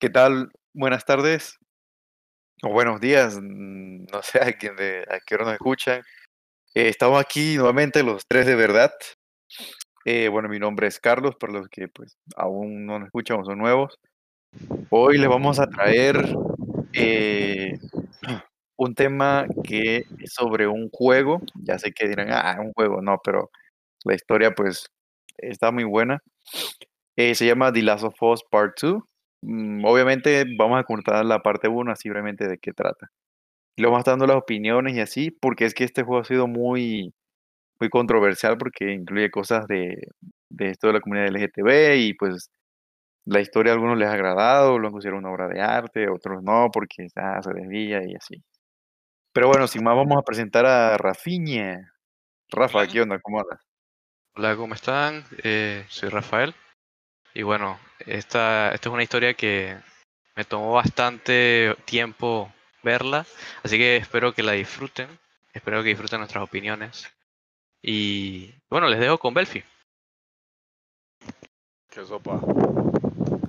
¿Qué tal? Buenas tardes o buenos días, mm, no sé a quién de, a qué hora nos escuchan. Eh, estamos aquí nuevamente los tres de verdad. Eh, bueno, mi nombre es Carlos, para los que pues aún no nos escuchan o son nuevos. Hoy les vamos a traer eh, un tema que es sobre un juego. Ya sé que dirán, ah, un juego, no, pero la historia pues está muy buena. Eh, se llama The Last of Us Part 2. Mm, obviamente vamos a contar la parte 1 así brevemente de qué trata. Y luego vamos dando las opiniones y así, porque es que este juego ha sido muy, muy controversial porque incluye cosas de, de esto de la comunidad LGTB y pues la historia a algunos les ha agradado, lo han considerado una obra de arte, otros no, porque ah, se desvía y así. Pero bueno, sin más vamos a presentar a Rafiña. Rafa. ¿qué onda? ¿Cómo andas? Hola, ¿cómo están? Eh, soy Rafael. Y bueno, esta, esta es una historia que me tomó bastante tiempo verla, así que espero que la disfruten, espero que disfruten nuestras opiniones. Y bueno, les dejo con Belfi. Qué sopa.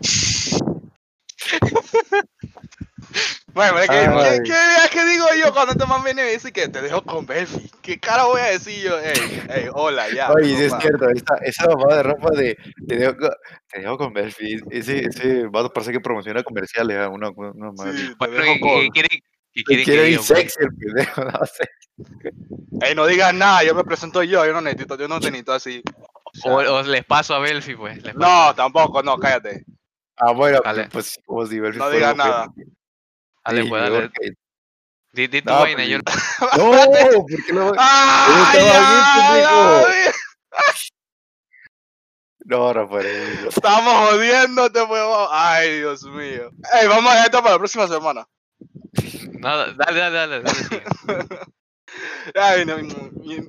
Bueno, Ay. ¿qué, qué, qué digo yo cuando este man viene y dice que te dejo con Belfi? ¿Qué cara voy a decir yo? Ey, ey, hola, ya. Oye, sí es cierto, esa, esa mamada de Rafa de te dejo, te dejo con Belfi, ese, ese vato parece que promociona comerciales a una, una madre así. Sí, te Bueno, dejo ¿qué, con... quieren que quiere ir pues? sexy el pendejo, no sé. Ey, no digas nada, yo me presento yo, yo no necesito, yo no necesito así. O sea, O, o les paso a Belfi, pues. les paso. no, tampoco, no, cállate. Ah, bueno, Dale. pues como si Belfi No digas nada. Dale, pues, dale. Di, di tu No, vaina, yo No, ¿por qué no? ¡Ay, estaba ya, bien, ya, pendejo. ya! No, Rafael. Estamos jodiéndote, pues. Ay, Dios mío. Ey, vamos a esto para la próxima semana. Nada, dale, dale, dale, dale. Ay, no, mi-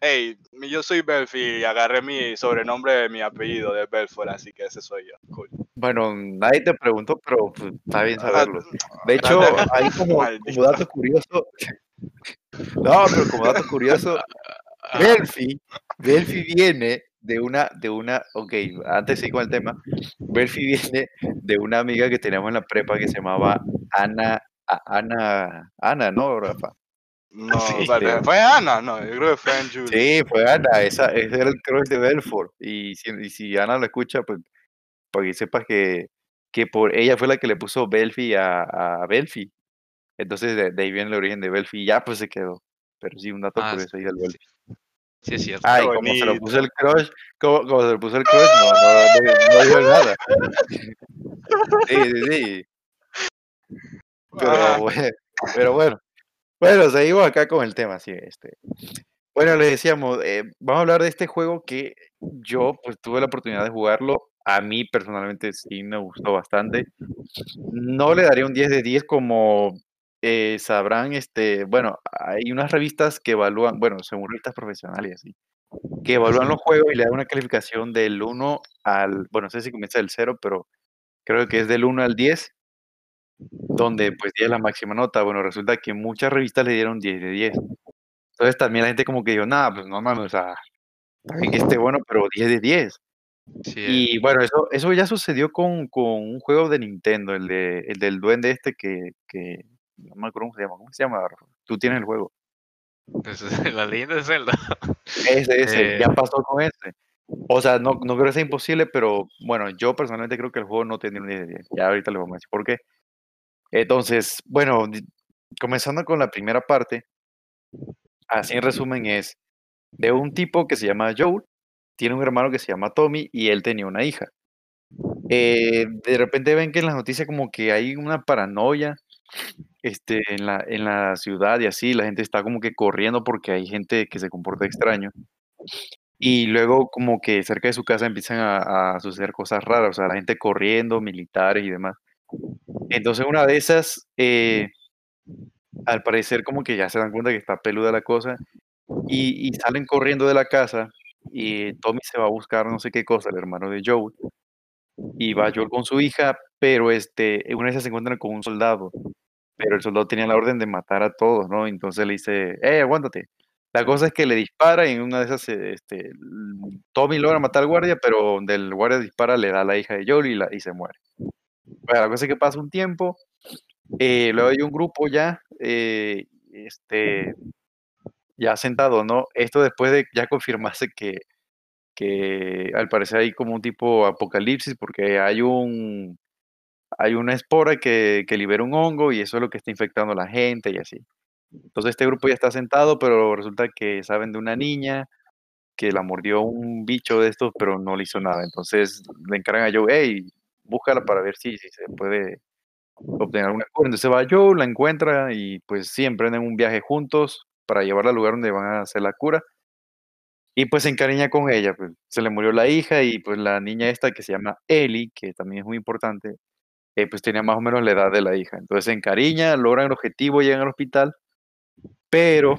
ey, mi- yo soy Belfi y agarré mi sobrenombre de mi apellido de Belfort, así que ese soy yo. Cool. Bueno, nadie te preguntó, pero pues, está bien Ah, saberlo. De hecho, ahí como, como dato curioso. No, pero como dato curioso, Ah, Belfi, Belfi viene de una, de una, ok, antes sí con el tema, Belfi viene de una amiga que teníamos en la prepa que se llamaba Ana, Ana, Ana, ¿no, Rafa? No, Sí, creo. ¿fue Ana? No, yo creo que fue Anne Julie. Sí, fue Ana, esa, ese era el crush de Belfort. Y si, y si Ana lo escucha, pues para que sepas que, que por ella fue la que le puso Belfi a, a Belfi. Entonces de, de ahí viene el origen de Belfi y ya pues se quedó. Pero sí, un dato Ah, curioso ahí del Belfi. sí, es cierto. Ah, y Qué como se lo puso el crush, como, como se lo puso el crush, no, no, no, no dijo nada. Sí, sí, sí. Pero, Ajá. bueno, pero bueno. Bueno, seguimos acá con el tema, sí, este. Bueno, les decíamos, eh, vamos a hablar de este juego que yo pues tuve la oportunidad de jugarlo. A mí personalmente sí me gustó bastante. No le daría un 10 de 10 como eh, sabrán, este, bueno, hay unas revistas que evalúan, bueno, según revistas profesionales y así, que evalúan los juegos y le dan una calificación del 1 al, bueno, no sé si comienza del 0, pero creo que es del 1 al 10, donde pues 10 es la máxima nota. Bueno, resulta que muchas revistas le dieron 10 de 10. Entonces también la gente como que dijo, nada, pues no mames, o sea, bien que esté bueno, pero 10 de 10. Sí, Y bueno, eso, eso ya sucedió con, con un juego de Nintendo, el, de, el del duende este que, que, no me acuerdo cómo se llama, ¿cómo se llama? Tú tienes el juego. es- la leyenda de Zelda. Ese, ese, ya Eh. pasó con ese. O sea, no, no creo que sea imposible, pero bueno, yo personalmente creo que el juego no tiene un 10 de 10. Ya ahorita les vamos a decir por qué. Entonces, bueno, comenzando con la primera parte, así en resumen es de un tipo que se llama Joel, tiene un hermano que se llama Tommy y él tenía una hija. Eh, de repente ven que en las noticias como que hay una paranoia este, en la, en la ciudad y así, la gente está como que corriendo porque hay gente que se comporta extraño. Y luego como que cerca de su casa empiezan a, a suceder cosas raras, o sea, la gente corriendo, militares y demás. Entonces una de esas, eh, al parecer como que ya se dan cuenta que está peluda la cosa y, y salen corriendo de la casa y Tommy se va a buscar no sé qué cosa, el hermano de Joel, y va Joel con su hija, pero este, una esas se encuentran con un soldado, pero el soldado tenía la orden de matar a todos, ¿no? Entonces le dice, eh, aguántate. La cosa es que le dispara y en una de esas, este, Tommy logra matar al guardia, pero donde el guardia dispara le da a la hija de Joel y, la, y se muere. Bueno, la cosa es que pasa un tiempo, eh, luego hay un grupo ya, eh, este, ya sentado, ¿no? Esto después de ya confirmarse que, que al parecer hay como un tipo apocalipsis porque hay un hay una espora que, que libera un hongo y eso es lo que está infectando a la gente y así. Entonces este grupo ya está sentado, pero resulta que saben de una niña que la mordió un bicho de estos, pero no le hizo nada. Entonces le encargan a Joe, hey, búscala para ver si, si se puede obtener alguna cura. Entonces va Joe, la encuentra y pues sí, emprenden un viaje juntos para llevarla al lugar donde van a hacer la cura. Y pues se encariña con ella, pues se le murió la hija y pues la niña esta que se llama Ellie, que también es muy importante, eh, pues tenía más o menos la edad de la hija. Entonces se encariña, logran el objetivo, llegan al hospital, pero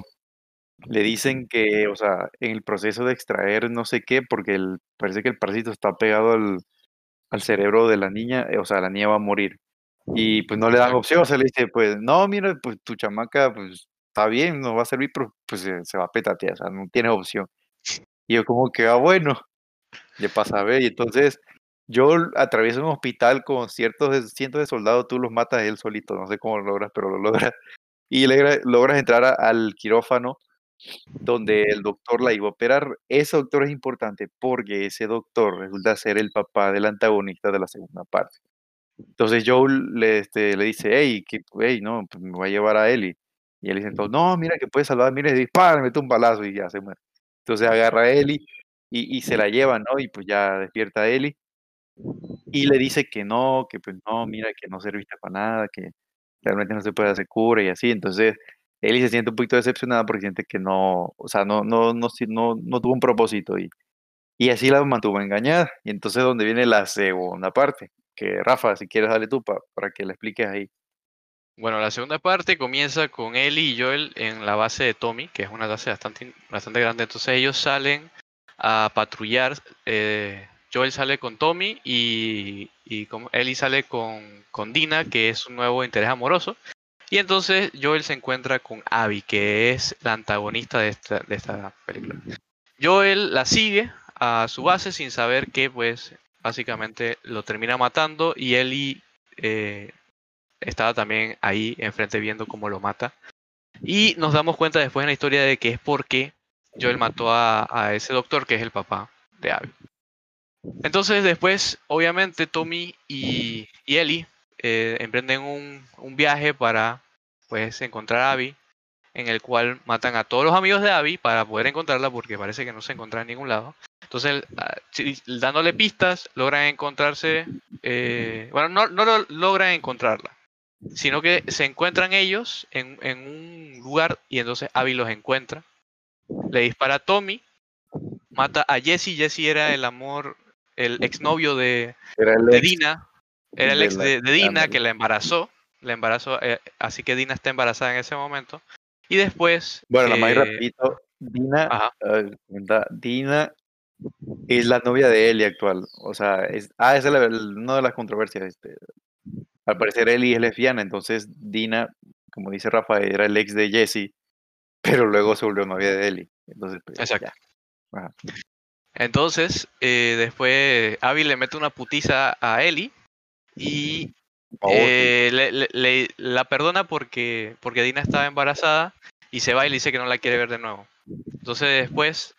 le dicen que, o sea, en el proceso de extraer no sé qué, porque el, parece que el parásito está pegado al, al cerebro de la niña, eh, o sea, la niña va a morir. Y pues no le dan opción, o sea, le dice, pues no, mira, pues tu chamaca, pues está bien, no va a servir, pero pues se, se va a petatear, o sea, no tiene opción. Y yo como que, ah, bueno, le pasa a ver, y entonces yo atravieso un hospital con ciertos cientos de soldados, tú los matas él solito, no sé cómo lo logras, pero lo logras. Y logra- logras entrar a- al quirófano donde el doctor la iba a operar. Ese doctor es importante porque ese doctor resulta ser el papá del antagonista de la segunda parte. Entonces Joel le, este, le dice, hey, que, hey, no, pues me voy a llevar a Ellie. Y él dice, entonces, no, mira que puede salvar, mira, y dispara, mete un balazo y ya se muere. Entonces agarra a Ellie y, y se la lleva, ¿no? Y pues ya despierta a Ellie y le dice que no, que pues no, mira, que no serviste para nada, que realmente no se puede hacer cura y así. Entonces Ellie se siente un poquito decepcionada porque siente que no, o sea, no, no, no, no, no tuvo un propósito y, y así la mantuvo engañada. Y entonces donde viene la segunda parte, que Rafa, si quieres, dale tú pa- para que le expliques ahí. Bueno, la segunda parte comienza con Ellie y Joel en la base de Tommy, que es una base bastante, bastante grande. Entonces ellos salen a patrullar. eh, Joel sale con Tommy y, y como Ellie sale con, con Dina, que es un nuevo interés amoroso. Y entonces Joel se encuentra con Abby, que es la antagonista de esta, de esta película. Joel la sigue a su base sin saber que, pues, básicamente lo termina matando y Ellie eh, estaba también ahí enfrente viendo cómo lo mata. Y nos damos cuenta después en la historia de que es porque Joel mató a, a ese doctor que es el papá de Abby. Entonces después, obviamente, Tommy y, y Ellie eh, emprenden un, un viaje para pues encontrar a Abby, en el cual matan a todos los amigos de Abby para poder encontrarla porque parece que no se encuentra en ningún lado. Entonces, ah, dándole pistas, logran encontrarse, eh, bueno, no, no lo- logran encontrarla, sino que se encuentran ellos en, en un lugar y entonces Abby los encuentra, le dispara a Tommy, mata a Jesse, Jesse era el amor, el exnovio de, Era el de ex Dina, era el ex de, de Dina que la embarazó, la embarazó, eh, así que Dina está embarazada en ese momento. Y después... Bueno, la más eh, rapidito, Dina, comenta, Dina es la novia de Ellie actual. O sea, es, ah, esa es la- una de las controversias. Este, al parecer Ellie es lesbiana, entonces Dina, como dice Rafael, era el ex de Jesse, pero luego se volvió novia de Ellie. Entonces, pues, Exacto. Ajá. Entonces, eh, después Abby le mete una putiza a Ellie y Oh, sí. eh, le, le- le- la perdona porque, porque Dina estaba embarazada y se va y le dice que no la quiere ver de nuevo. Entonces después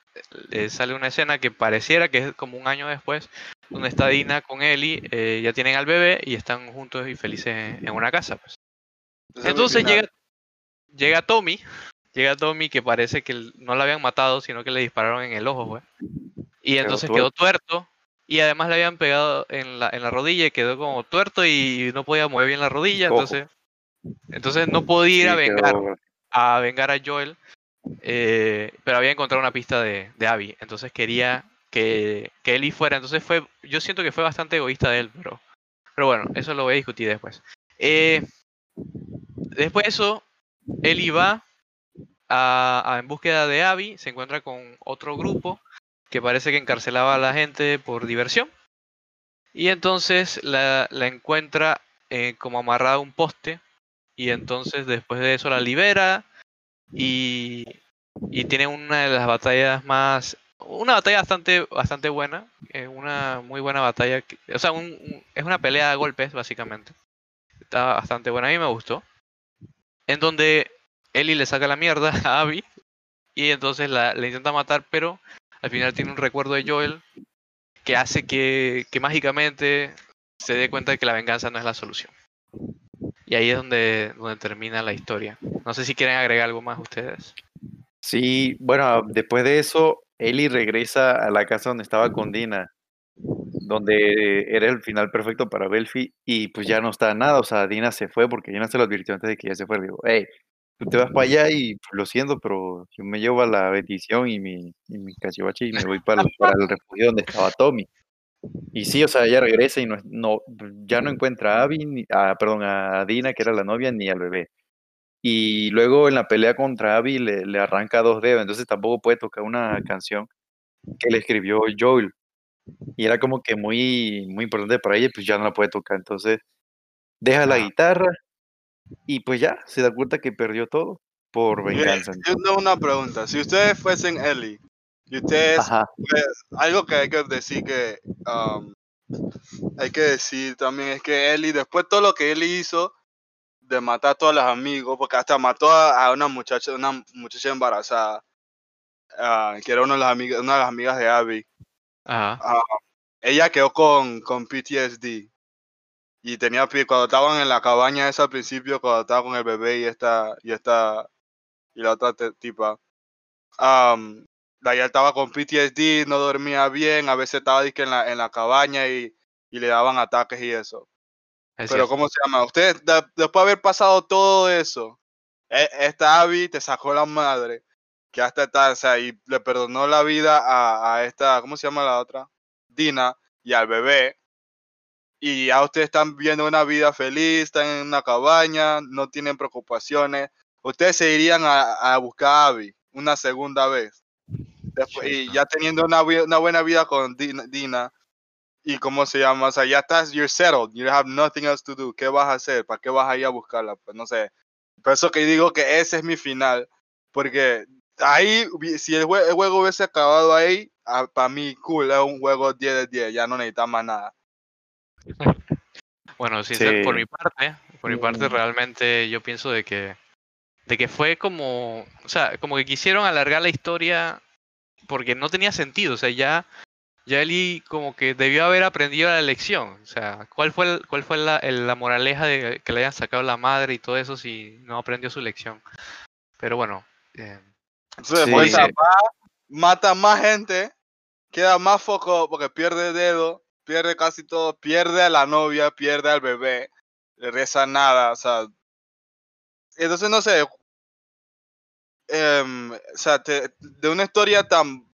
eh, sale una escena que pareciera que es como un año después, donde está Dina con Ellie, eh, ya tienen al bebé y están juntos y felices en, una casa. Pues. Entonces llega, llega Tommy, llega Tommy que parece que no la habían matado, sino que le dispararon en el ojo, pues. Y entonces quedó tuerto. Y además le habían pegado en la, en la rodilla y quedó como tuerto y no podía mover bien la rodilla. Entonces, entonces no podía ir Sí, a vengar, quedó- a vengar a Joel. Eh, pero había encontrado una pista de, Abby. Entonces quería que, que fuera. Entonces fue, yo siento que fue bastante egoísta de él, pero, pero bueno, eso lo voy a discutir después. Eh, después de eso, Ellie va a, en búsqueda de Abby, se encuentra con otro grupo que parece que encarcelaba a la gente por diversión. Y entonces la, la encuentra eh, como amarrada a un poste. Y entonces después de eso la libera. Y, y tiene una de las batallas más una batalla bastante bastante buena eh, una muy buena batalla o sea un- es una pelea de golpes básicamente. Está bastante buena a mí me gustó. En donde Ellie le saca la mierda a Abby y entonces la, la intenta matar pero al final tiene un recuerdo de Joel que hace que, que mágicamente se dé cuenta de que la venganza no es la solución y ahí es donde, donde termina la historia no sé si quieren agregar algo más ustedes Sí, bueno, después de eso, Ellie regresa a la casa donde estaba con Dina, donde era el final perfecto para Belfi, y pues ya no está nada, o sea, Dina se fue porque Dina se lo advirtió antes de que ella se fuera. Digo, hey, tú te vas para allá y lo siento, pero yo me llevo a la bendición y mi, y mi cachivache y me voy para, para el refugio donde estaba Tommy. Y sí, o sea, ella regresa y no, no ya no encuentra a Abby, ni- a, perdón, a Dina, que era la novia, ni al bebé. Y luego en la pelea contra Abby le, le arranca dos dedos, entonces tampoco puede tocar una canción que le escribió Joel. Y era como que muy, muy importante para ella, pues ya no la puede tocar. Entonces deja la Ah. guitarra y pues ya se da cuenta que perdió todo por venganza. Yo tengo una pregunta. Si ustedes fuesen Ellie y ustedes, Ajá. algo que hay que decir que um, hay que decir también es que Ellie, después de todo lo que Ellie hizo de matar a todos los amigos, porque hasta mató a, a una muchacha, una muchacha embarazada, ah, que era una de las amigas, una de las amigas de Abby. Ajá. Ah, ella quedó con, con PTSD. Y tenía cuando estaban en la cabaña esa al principio, cuando estaba con el bebé y esta, y esta, y la otra tipa. am, la ella estaba con PTSD, no dormía bien, a veces estaba dizque, en la, en la cabaña y, y le daban ataques y eso. es Pero cierto. ¿cómo se llama? Usted, de- después de haber pasado todo eso, e- esta Abby te sacó la madre, que hasta está, o sea, y le perdonó la vida a, a esta, ¿cómo se llama la otra? Dina y al bebé. Y ya ustedes están viviendo una vida feliz, están en una cabaña, no tienen preocupaciones. Ustedes se irían a, a buscar a Abby una segunda vez. Después, y ya teniendo una, una buena vida con Dina, Dina, y cómo se llama, o sea, ya estás, you're settled, you have nothing else to do. ¿Qué vas a hacer? ¿Para qué vas a ir a buscarla? Pues no sé. Por eso que digo que ese es mi final, porque ahí, si el, jue- el juego hubiese acabado ahí, para mí, cool, es un juego 10 de 10, ya no necesitas más nada. Bueno, sincer- por Sí. mi parte, por mi parte Mm. realmente yo pienso de que de que fue como, o sea, como que quisieron alargar la historia porque no tenía sentido, o sea, ya ya Ellie como que debió haber aprendido la lección, o sea, ¿cuál fue el- cuál fue la, el- la moraleja de que le hayan sacado la madre y todo eso si no aprendió su lección? Pero bueno, eh, Entonces, Sí. mata más gente, queda más foco porque pierde dedo, pierde casi todo, pierde a la novia, pierde al bebé, le reza nada, o sea. Entonces, no sé. Em, o sea, te- de una historia tan,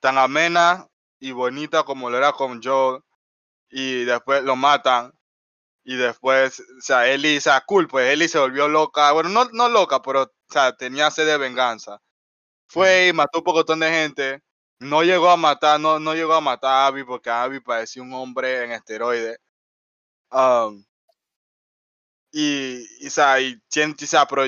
tan amena y bonita como lo era con Joel, y después lo matan. Y después, o sea, Ellie, o sea, cool, pues Ellie se volvió loca. Bueno, no, no loca, pero, o sea, tenía sed de venganza. Fue y mató un pocotón de gente. No llegó a matar, no, no llegó a matar a Abby porque Abby parecía un hombre en esteroide. Um, y, y, o sea, y, o sea, pero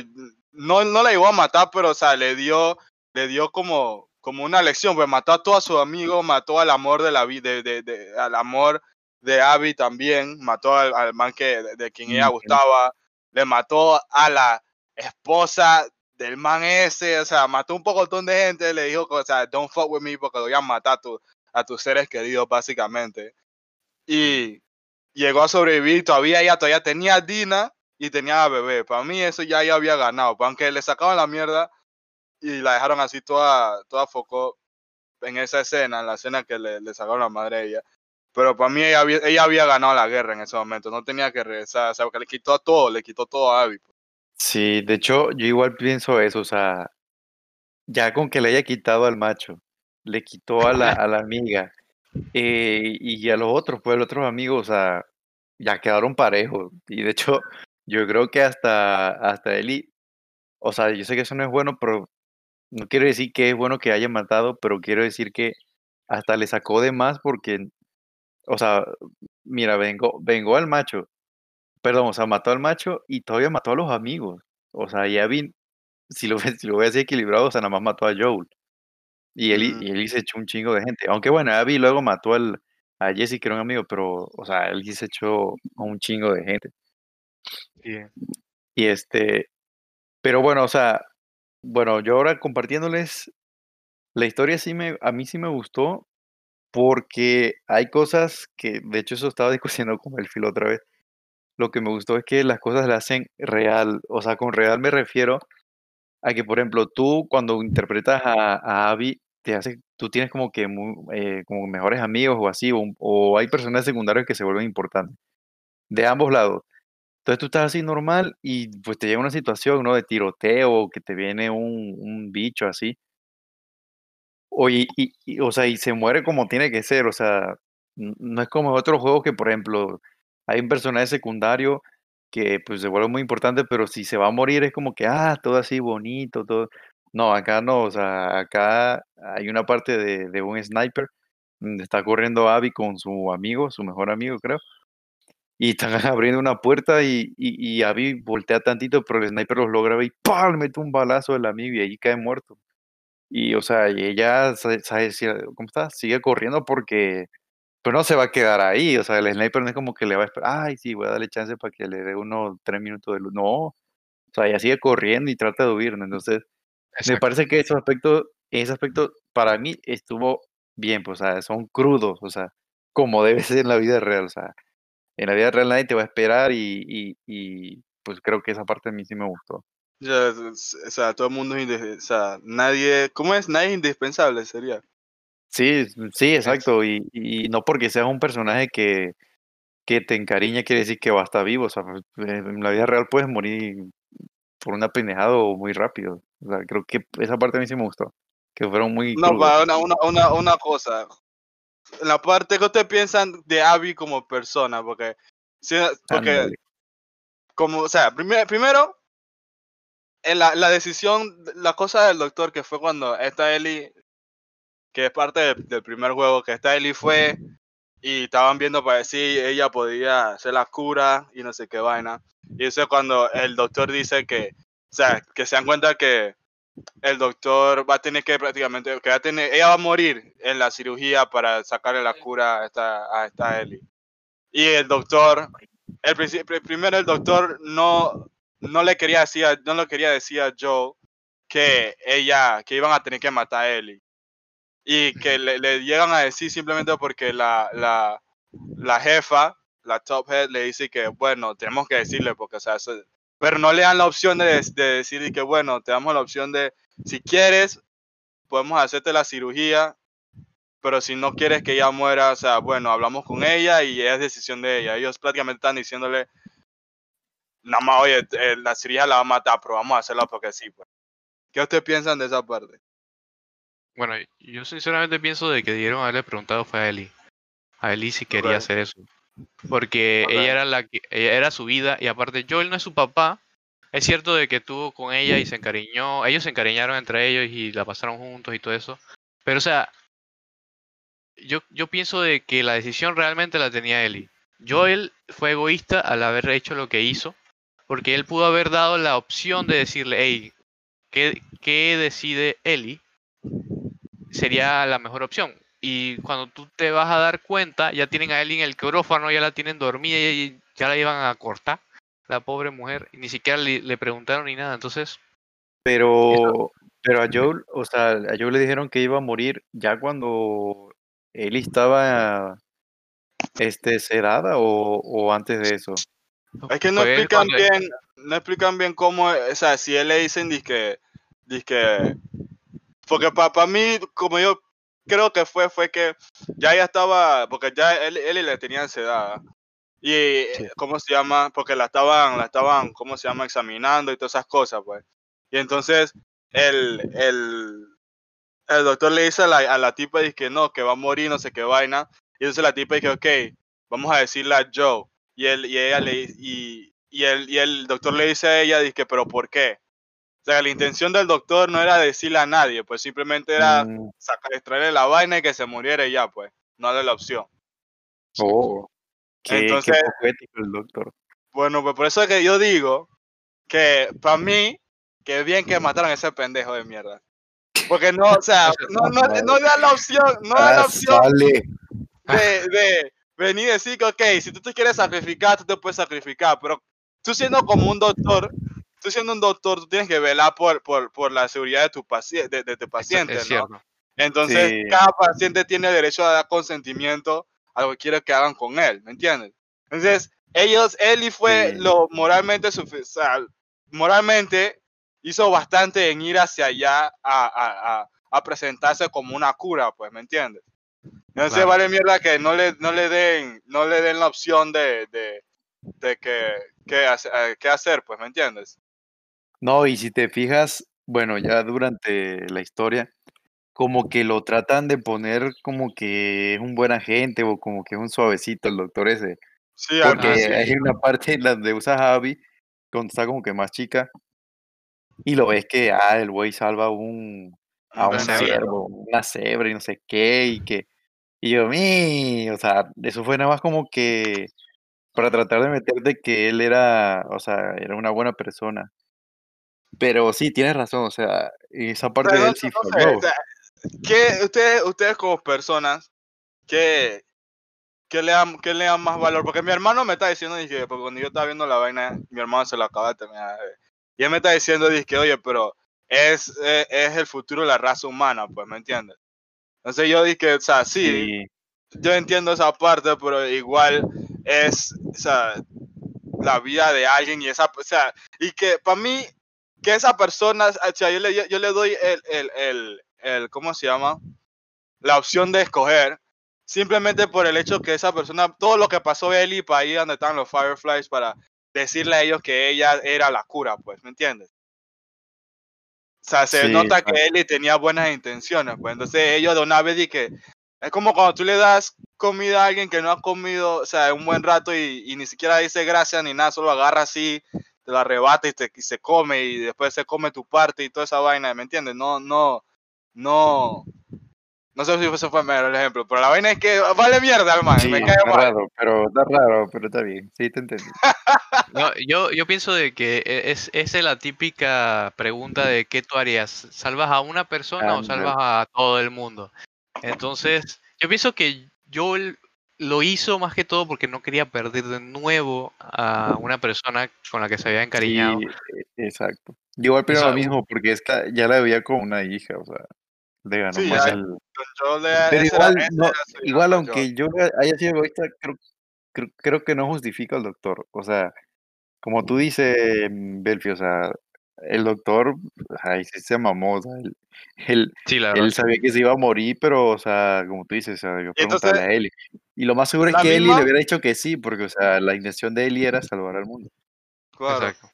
no, no la llegó a matar, pero, o sea, le dio, le dio como, como una lección, pues mató a todos sus amigos, mató al amor de la vida, de, de, de- al amor de Abby también, mató al, al man que, de, de quien ella Mm, gustaba, le mató a la esposa del man ese, o sea, mató un pocotón de gente, le dijo, o sea, don't fuck with me porque lo voy a matar a, tu- a tus seres queridos, básicamente. Y llegó a sobrevivir, todavía ella todavía tenía a Dina y tenía a bebé. Para mí eso ya ella había ganado, pues, aunque le sacaban la mierda y la dejaron así toda, toda foco en esa escena, en la escena que le, le sacaron la madre a ella. Pero para mí ella había, ella había ganado la guerra en ese momento, no tenía que regresar, o sea, porque le quitó todo, le quitó todo a Abby. pues. Sí, de hecho, yo igual pienso eso, o sea, ya con que le haya quitado al macho, le quitó a la, a la amiga eh, y a los otros, pues los otros amigos, o sea, ya quedaron parejos. Y de hecho, yo creo que hasta, hasta Eli, o sea, yo sé que eso no es bueno, pero no quiero decir que es bueno que haya matado, pero quiero decir que hasta le sacó de más porque, o sea, mira, vengo, vengo al macho, perdón, o sea, mató al macho y todavía mató a los amigos. O sea, ya vi, si lo, si lo ves así equilibrado, o sea, nada más mató a Joel. Y Mm. y Ellie se echó un chingo de gente. Aunque bueno, Abby luego mató al, a Jesse, que era un amigo, pero, o sea, Ellie se echó a un chingo de gente. Y este, pero bueno, o sea, bueno, yo ahora compartiéndoles, la historia sí me, a mí sí me gustó, porque hay cosas que, de hecho, eso estaba discutiendo con el filo otra vez. Lo que me gustó es que las cosas las hacen real. O sea, con real me refiero a que, por ejemplo, tú cuando interpretas a, a Abby, te hace, tú tienes como que eh, como mejores amigos o así, o, o hay personajes secundarios que se vuelven importantes. De ambos lados. Entonces tú estás así normal y pues te llega una situación, ¿no? De tiroteo que te viene un, un bicho así. O, y, y- o sea, y se muere como tiene que ser, o sea, no es como otros juegos que, por ejemplo, hay un personaje secundario que pues se vuelve muy importante, pero si se va a morir es como que, ah, todo así bonito, todo. No, acá no, o sea, acá hay una parte de, de un sniper donde está corriendo Abby con su amigo, su mejor amigo, creo, y están abriendo una puerta y, y, y Abby voltea tantito, pero el sniper los logra y ¡pam! le mete un balazo al amigo y ahí cae muerto. Y, o sea, y ella, sa- sabe, si- ¿cómo está? Sigue corriendo porque, pues no se va a quedar ahí. O sea, el sniper no es como que le va a esperar, ay, sí, voy a darle chance para que le dé unos tres minutos de luz. No, o sea, ella sigue corriendo y trata de huir, ¿no? Entonces, me Exacto. parece que ese aspecto, ese aspecto para mí estuvo bien, pues, o sea, son crudos, o sea, como debe ser en la vida real, o sea, en la vida real nadie te va a esperar y, y, y pues creo que esa parte a mí sí me gustó. Ya, o sea, todo el mundo es o sea, nadie, ¿cómo es? Nadie es indispensable, sería. Sí, sí, exacto. Y, y no porque seas un personaje que, que te encariña quiere decir que va a estar vivo. O sea, pues, eh, en la vida real puedes morir por una pendejada o muy rápido. O sea, creo que esa parte a mí sí me gustó. Que fueron muy No, crudos. para una, una, una, una cosa. En la parte que ustedes piensan de Abby como persona, porque, si- porque como, o sea, primer- primero, en la, la decisión, la cosa del doctor que fue cuando esta Ellie, que es parte del, del primer juego, que esta Ellie fue y estaban viendo para si ella podía hacer la cura y no sé qué vaina. Y eso es cuando el doctor dice que, o sea, que se dan cuenta que el doctor va a tener que prácticamente, que va a tener, ella va a morir en la cirugía para sacarle la cura a esta, a esta Ellie. Y el doctor, el, primero el doctor no, no le quería decir, no le quería decir a Joe que ella, que iban a tener que matar a Ellie. Y que le, le llegan a decir simplemente porque la, la, la jefa, la top head, le dice que, bueno, tenemos que decirle porque, o sea, eso- pero no le dan la opción de, de decir que, bueno, te damos la opción de, si quieres, podemos hacerte la cirugía, pero si no quieres que ella muera, o sea, bueno, hablamos con ella y es decisión de ella. Ellos prácticamente están diciéndole, nada más, oye, eh, la cirugía la va a matar, pero vamos a hacerla porque sí. Pues. ¿Qué ustedes piensan de esa parte? Bueno, yo sinceramente pienso de que debieron haberle preguntado fue a Ellie. A Ellie si quería hacer eso. Porque ella era la que, ella era su vida y aparte Joel no es su papá. Es cierto de que estuvo con ella y se encariñó, ellos se encariñaron entre ellos y la pasaron juntos y todo eso. Pero o sea, yo, yo pienso de que la decisión realmente la tenía Ellie. Joel fue egoísta al haber hecho lo que hizo, porque él pudo haber dado la opción de decirle, hey, ¿qué, qué decide Ellie? Sería la mejor opción. Y cuando tú te vas a dar cuenta, ya tienen a Ellie en el quirófano, ya la tienen dormida y ya la iban a cortar, la pobre mujer, y ni siquiera le, le preguntaron ni nada. Entonces, Pero, pero a Joel, o sea, a Joel le dijeron que iba a morir ya cuando él estaba este, sedada o, o antes de eso. Es que no fue explican bien, no explican bien cómo, o sea, si él le dicen disque, disque, porque para mí, como yo creo que fue, fue que ya ella estaba, porque ya él, él le tenía sedada. Y, Sí. ¿cómo se llama? Porque la estaban, la estaban, ¿cómo se llama? Examinando y todas esas cosas, pues. Y entonces, el, el, el doctor le dice a la, a la tipa, dice que no, que va a morir, no sé qué vaina. Y entonces la tipa dice, ok, vamos a decirle a Joe. Y él, y ella le, y, y, el, y el doctor le dice a ella, dice, pero ¿por qué? Sea, la intención del doctor no era decirle a nadie, pues simplemente era Mm, sacar, extraerle la vaina y que se muriera y ya, pues. No darle la opción. oh, qué, qué Entonces- ético el doctor. Bueno, pues por eso es que yo digo que para mí, que bien que mataron a ese pendejo de mierda. Porque no, o sea, no, no, no da la opción, no da la Ah, opción de, de venir y decir que, ok, si tú te quieres sacrificar, tú te puedes sacrificar, pero tú siendo como un doctor, tú siendo un doctor, tú tienes que velar por, por, por la seguridad de tu, paciente, de, de tu paciente, es ¿no? cierto. Entonces, Sí. cada paciente tiene derecho a dar consentimiento a lo que quiere que hagan con él, ¿me entiendes? Entonces, ellos, Eli fue Sí. lo moralmente sufi- o sea, moralmente hizo bastante en ir hacia allá a, a, a, a presentarse como una cura, pues, ¿me entiendes? Entonces Claro. vale mierda que no le, no le den, no le den la opción de, de, de que, que hace- eh, qué hacer, pues, ¿me entiendes? No, y si te fijas, bueno, ya durante la historia, como que lo tratan de poner como que es un buen agente o como que es un suavecito el doctor ese. Sí, Porque Ah, sí. hay una parte en la donde usa Abby, cuando está como que más chica, y lo ves que, ah, el güey salva un, a Un ciervo, una cebra y no sé qué, y que, y yo, mi, o sea, eso fue nada más como que para tratar de meterte que él era, o sea, era una buena persona. Pero sí, tienes razón, o sea, esa parte sea, de él sí no sé, o sea, ¿qué- ustedes, ustedes como personas, ¿qué, qué le dan, qué le dan más valor? Porque mi hermano me está diciendo, dije, porque cuando yo estaba viendo la vaina, mi hermano se lo acaba de terminar. Y él me está diciendo, dije, oye, pero es, eh, es el futuro de la raza humana, pues, ¿me entiendes? Entonces yo dije, o sea, sí, Sí, yo entiendo esa parte, pero igual es, o sea, la vida de alguien y esa, o sea, y que para mí, que esa persona, o sea, yo le, yo, yo le doy el, el, el, el, ¿cómo se llama? La opción de escoger, simplemente por el hecho que esa persona, todo lo que pasó Ellie para ahí donde están los Fireflies, para decirle a ellos que ella era la cura, pues, ¿me entiendes? O sea, se Sí, nota que Ellie tenía buenas intenciones, pues entonces ellos de una vez di que es como cuando tú le das comida a alguien que no ha comido, o sea, un buen rato y, y ni siquiera dice gracias ni nada, solo agarra así, te la arrebata y, te, y se come y después se come tu parte y toda esa vaina, ¿me entiendes? No, no, no, no sé si ese fue mejor el ejemplo, pero la vaina es que vale mierda, hermano, Sí, me cae está mal. raro, pero está raro, pero está bien. Sí, te entendí. No, yo, yo pienso de que e- es, esa es la típica pregunta de qué tú harías. ¿Salvas a una persona o salvas a todo el mundo? Entonces, yo pienso que yo lo hizo más que todo porque no quería perder de nuevo a una persona con la que se había encariñado. Sí, exacto. Yo igual sea, lo mismo, porque esta ya la veía como una hija, o sea, le ganó Sí, más ya- el... Yo le, Pero era- igual, no, igual yo- aunque yo haya sido egoísta, creo, creo, creo que no justifica al doctor. O sea, como tú dices, Belfi, o sea, el doctor, ay, sí se mamó, o sea, él, él, Sí, la verdad. él sabía que se iba a morir, pero, o sea, como tú dices, o sea, yo Entonces, preguntarle a Eli. Y lo más seguro es la que Eli le hubiera dicho que sí, porque, o sea, la intención de Eli era salvar al mundo. claro. Exacto.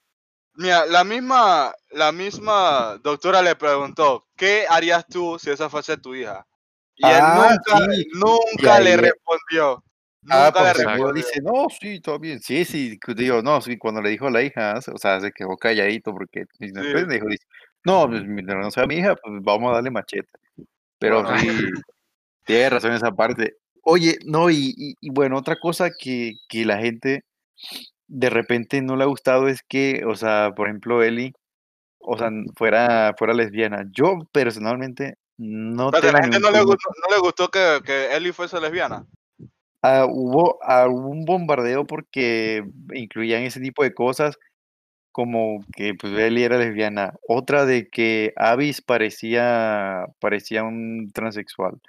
Mira, la misma, la misma doctora le preguntó, ¿qué harías tú si esa fuese tu hija? Y él Ah, nunca, sí. nunca Y le ahí- respondió. Ah, pues seguro dice, no, sí, todo bien. Sí, sí, digo, no, sí, cuando le dijo a la hija, o sea, se quedó calladito porque y después Sí. dijo, dice, no, pues mientras no sea mi hija, pues vamos a darle machete. Pero Bueno. sí, tiene razón esa parte. Oye, no, y, y- y bueno, otra cosa que, que la gente de repente no le ha gustado es que, o sea, por ejemplo, Eli, o sea, fuera, fuera lesbiana. Yo personalmente no Espérate, tengo la gente no le, gustó, no le gustó que, que Ellie fuese lesbiana. Ah, hubo algún bombardeo porque incluían ese tipo de cosas como que pues Ellie era lesbiana. Otra de que Avis parecía, parecía un transexual.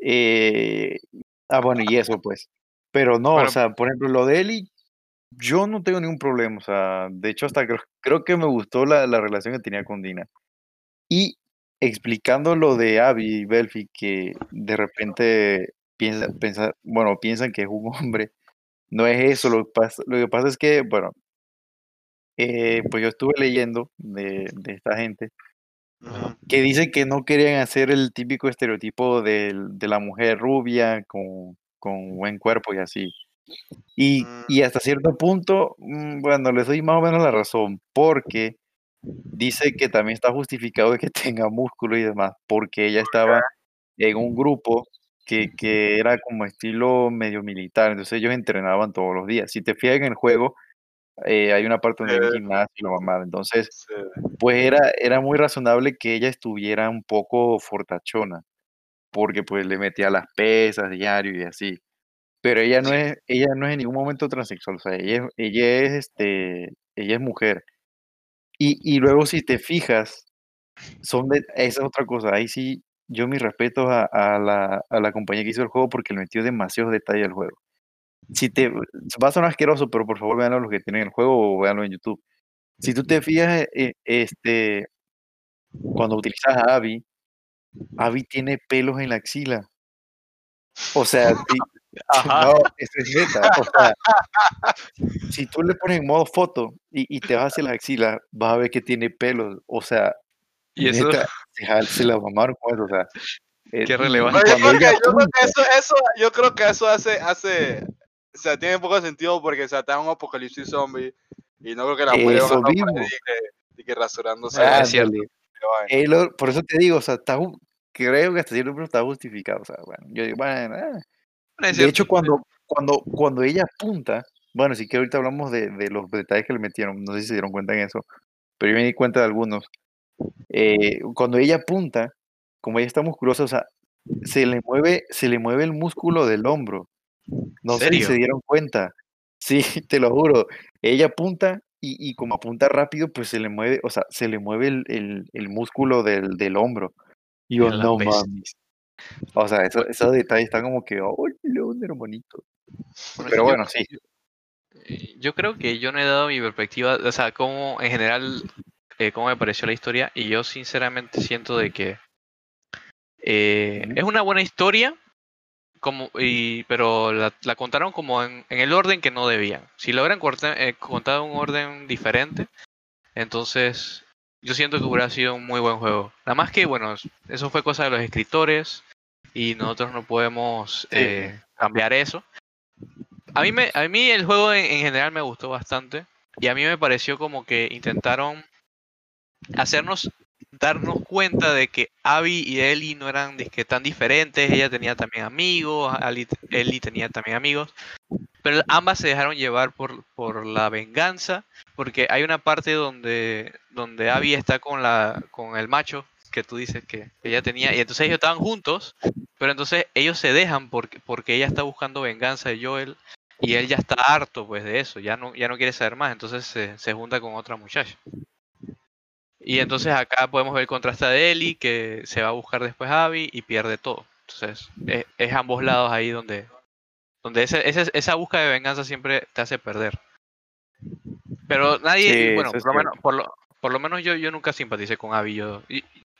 Eh, ah, bueno, y eso pues. Pero no, o sea, por ejemplo, lo de Ellie, yo no tengo ningún problema. O sea, de hecho, hasta creo, creo que me gustó la, la relación que tenía con Dina. Y explicando lo de Abby y Belfi, que de repente piensa, pensa- bueno, piensan que es un hombre. No es eso, lo que pasa, lo que pasa es que, bueno, eh, pues yo estuve leyendo de, de esta gente que dice que no querían hacer el típico estereotipo del- de, la mujer rubia con, con buen cuerpo y así. Y, Mm. y hasta cierto punto, mm, bueno, les doy más o menos la razón, porque dice que también está justificado de que tenga músculo y demás, porque ella estaba en un grupo que, que era como estilo medio militar, entonces ellos entrenaban todos los días. Si te fijas en el juego, eh, hay una parte donde hay un gimnasio y la mamada. Entonces, pues era, era muy razonable que ella estuviera un poco fortachona, porque pues le metía las pesas diario y así. Pero ella no es, ella no es en ningún momento transexual, o sea, ella, es- ella es este, ella es mujer. Y, y luego si te fijas, son de, esa es otra cosa, ahí sí, yo mis respetos a, a la, a la compañía que hizo el juego porque le metió demasiados detalles al juego. Si te va a sonar asqueroso, pero por favor véanlo los que tienen el juego o véanlo en YouTube. Si tú te fijas, eh, este, cuando utilizas a Abby, Abby tiene pelos en la axila. O sea, si- no, es neta. O sea, si tú le pones en modo foto y, y te vas hacia la axila, vas a ver que tiene pelos. O sea, Y eso, neta, se, la mamaron eso. O sea, eh, Qué y- y relevante. Yo creo, que, yo creo que eso, eso, yo creo que eso hace, hace, o sea, tiene poco sentido porque se está en un apocalipsis zombie y no creo que las mujeres van a Eso estar por ahí mismo. de que, rasurándose. Ah, la es cierto. Vaina. Eh, lo- por eso te digo, o sea, está, creo que hasta cierto punto está justificado. O sea, bueno, yo digo, bueno, es De cierto, hecho, cuando, cuando, cuando ella apunta, bueno, sí que ahorita hablamos de, de los detalles que le metieron, no sé si se dieron cuenta en eso, pero yo me di cuenta de algunos. Eh, cuando ella apunta, como ella está musculosa, o sea, se le mueve, se le mueve el músculo del hombro. No sé si se dieron cuenta. Sí, te lo juro. Ella apunta y, y como apunta rápido, pues se le mueve, o sea, se le mueve el, el- el músculo del, del hombro. Y yo, no mames. O sea, eso- esos detalles están como que, oh, un hermanito. Pero bueno, sí. Eh, Yo creo que yo no he dado mi perspectiva, o sea, cómo en general, eh, cómo me pareció la historia, y yo sinceramente siento de que eh, es una buena historia, como, y, pero la, la contaron como en, en el orden que no debían. Si lo hubieran corta- eh, contado en un orden diferente, entonces yo siento que hubiera sido un muy buen juego. Nada más que, bueno, eso fue cosa de los escritores y nosotros no podemos eh, cambiar eso. A mí, me, a mí el juego en, en general me gustó bastante y a mí me pareció como que intentaron hacernos darnos cuenta de que Abby y Ellie no eran disque tan diferentes, ella tenía también amigos, Ali- Ellie tenía también amigos, pero ambas se dejaron llevar por, por la venganza, porque hay una parte donde, donde Abby está con, la, con el macho que tú dices que ella tenía, y entonces ellos estaban juntos, pero entonces ellos se dejan porque, porque ella está buscando venganza de Joel y él ya está harto pues de eso, ya no, ya no quiere saber más, entonces se, se junta con otra muchacha. Y entonces acá podemos ver el contraste de Ellie, que se va a buscar después a Abby y pierde todo. Entonces, es, es ambos lados ahí donde, donde ese- ese- esa búsqueda de venganza siempre te hace perder. Pero nadie, Sí, bueno, por lo, menos, por, lo, por lo menos yo, yo nunca simpaticé con Abby. Yo,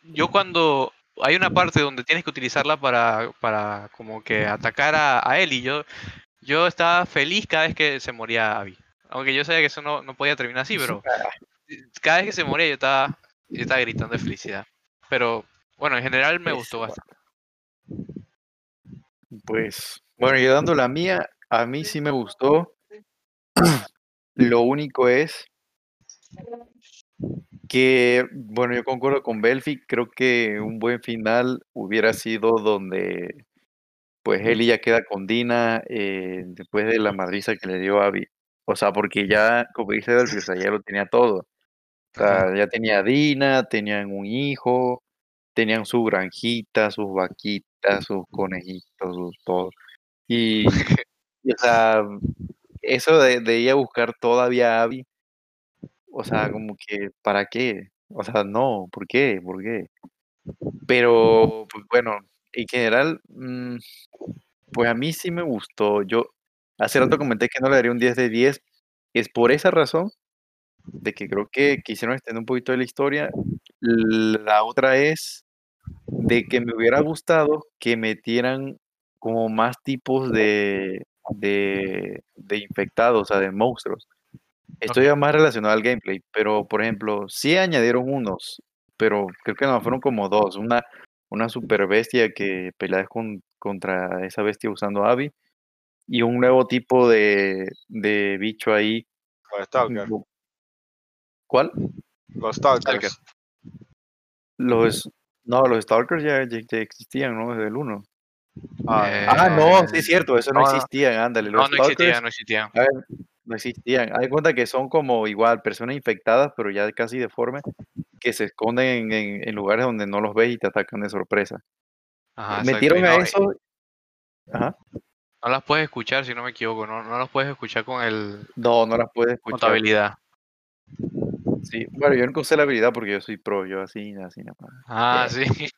yo cuando hay una parte donde tienes que utilizarla para, para como que atacar a, a Ellie, yo, yo estaba feliz cada vez que se moría Abby. Aunque yo sabía que eso no, no podía terminar así, pero cada vez que se moría yo estaba, yo estaba gritando de felicidad. Pero bueno, en general me gustó bastante. Pues, bueno, yo dando la mía, a mí sí me gustó. Lo único es que, bueno, yo concuerdo con Belfi, creo que un buen final hubiera sido donde, pues, Ellie ya queda con Dina eh, después de la madriza que le dio a Abby. O sea, porque ya, como dice Belfi, o sea, ya lo tenía todo. O Ajá. sea, ya tenía Dina, tenían un hijo, tenían su granjita, sus vaquitas, sus conejitos, sus todo. Y, y, o sea, eso de, de ir a buscar todavía a Abby, o sea, como que, ¿para qué? O sea, no, ¿por qué? ¿Por qué? Pero, pues bueno, en general, mm, pues a mí sí me gustó. Yo hace rato comenté que no le daría un 10 de 10. Es por esa razón de que creo que quisieron extender un poquito de la historia. La otra es de que me hubiera gustado que metieran como más tipos de, de, de infectados, o sea, de monstruos. Esto Ok. ya más relacionado al gameplay, pero por ejemplo, sí añadieron unos, pero creo que no, fueron como dos. Una, una super bestia que peleas con, contra esa bestia usando Abby y un nuevo tipo de, de bicho ahí. Los Stalkers. ¿Cuál? Los Stalkers. Los, no, los Stalkers ya, ya- ya existían, ¿no? Desde el 1. Ah, Eh, Ah, no, sí es cierto, eso no, no, no. existían, ándale. No, Los no no existía. a ver, no existían. Hay cuenta que son como igual personas infectadas, pero ya casi deformes, que se esconden en, en lugares donde no los ves y te atacan de sorpresa. Ajá, Metieron a no, eso. Ajá. no las puedes escuchar, si no me equivoco, no, no las puedes escuchar con el No, no las puedes escuchar. contabilidad. Sí, bueno, yo nunca usé la habilidad porque yo soy pro, yo así, así nada más. Ah, Eh, sí.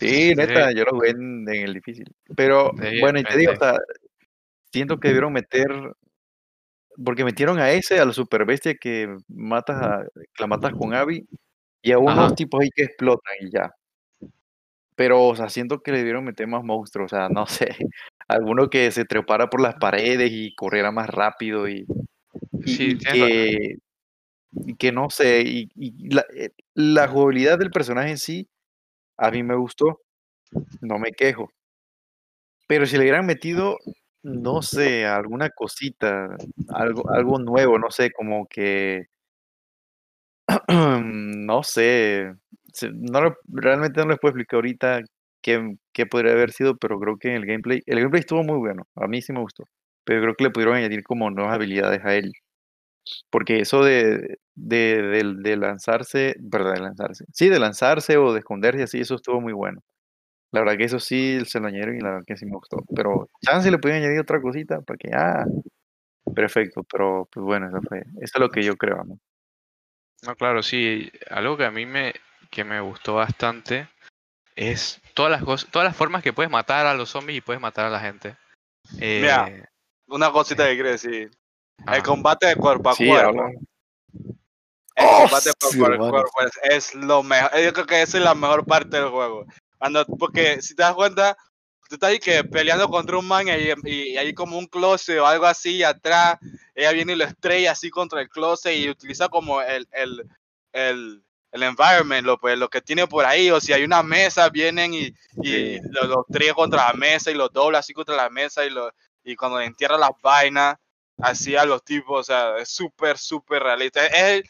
Sí, neta, yo lo jugué en, en el difícil. Pero Sí, bueno, y te digo, o sea, siento que debieron meter, porque metieron a ese, a la super bestia que matas a, que la matas con Abby, y a unos Ajá. tipos ahí que explotan y ya. Pero, o sea, siento que le debieron meter más monstruos, o sea, no sé, alguno que se trepara por las paredes y corriera más rápido y, y, Sí, y que, y que no sé, y, la, eh, la jugabilidad del personaje en sí, a mí me gustó, no me quejo. Pero si le hubieran metido, no sé, alguna cosita, algo, algo nuevo, no sé, como que, no sé, no realmente no les puedo explicar ahorita qué, qué podría haber sido, pero creo que en el gameplay, el gameplay estuvo muy bueno, a mí sí me gustó, pero creo que le pudieron añadir como nuevas habilidades a él, porque eso de, de, de- de lanzarse, perdón, de lanzarse, sí, de lanzarse o de esconderse así, eso estuvo muy bueno. La verdad que eso sí se lo añadieron y la verdad que sí me gustó. Pero chance le pueden añadir otra cosita para que, ah, perfecto. Pero pues bueno, eso fue, eso es lo que yo creo, ¿no? No, claro, sí. Algo que a mí me, que me gustó bastante es todas las cosas, todas las formas que puedes matar a los zombies y puedes matar a la gente. Mira. Eh, Una cosita que quiero decir. El ajá. combate de cuerpo a Sí, cuerpo. El ¡Oh, combate sí, cuerpo a cuerpo es, es lo mejor. Yo creo que esa es la mejor parte del juego. Cuando, porque si te das cuenta, tú estás ahí que peleando contra un man y, y hay como un closet o algo así y atrás, ella viene y lo estrella así contra el closet y utiliza como el, el, el, el environment, lo, pues, lo que tiene por ahí, o si hay una mesa, vienen y, y Sí. lo, lo estrella contra la mesa y lo dobla así contra la mesa y, lo, y cuando entierra las vainas, así a los tipos, o sea, es súper, súper realista. Es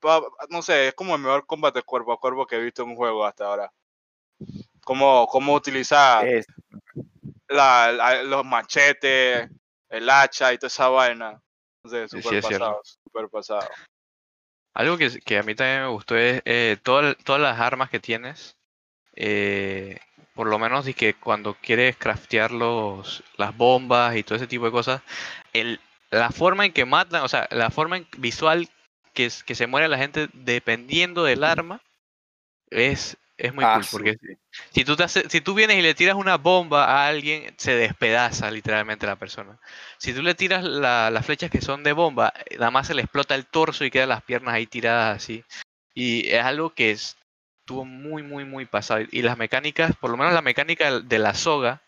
pa- no sé, es como el mejor combate cuerpo a cuerpo que he visto en un juego hasta ahora. Cómo, cómo utilizar Es- la, la- los machetes, el hacha y toda esa vaina. No sé, Sí, sí, súper es cierto. pasado, súper pasado. Algo que, que a mí también me gustó es eh, toda- todas las armas que tienes. eh, por lo menos y que cuando quieres craftear los, las bombas y todo ese tipo de cosas, el, la forma en que matan, o sea, la forma en- visual que, es- que se muere la gente dependiendo del arma es, es muy ah, cool. Porque sí. si tú, te hace- si tú vienes y le tiras una bomba a alguien, se despedaza literalmente la persona. Si tú le tiras la- las flechas que son de bomba, eh, nada más se le explota el torso y quedan las piernas ahí tiradas así. Y es algo que es- estuvo muy, muy, muy pasado. Y las mecánicas, por lo menos la mecánica de la soga,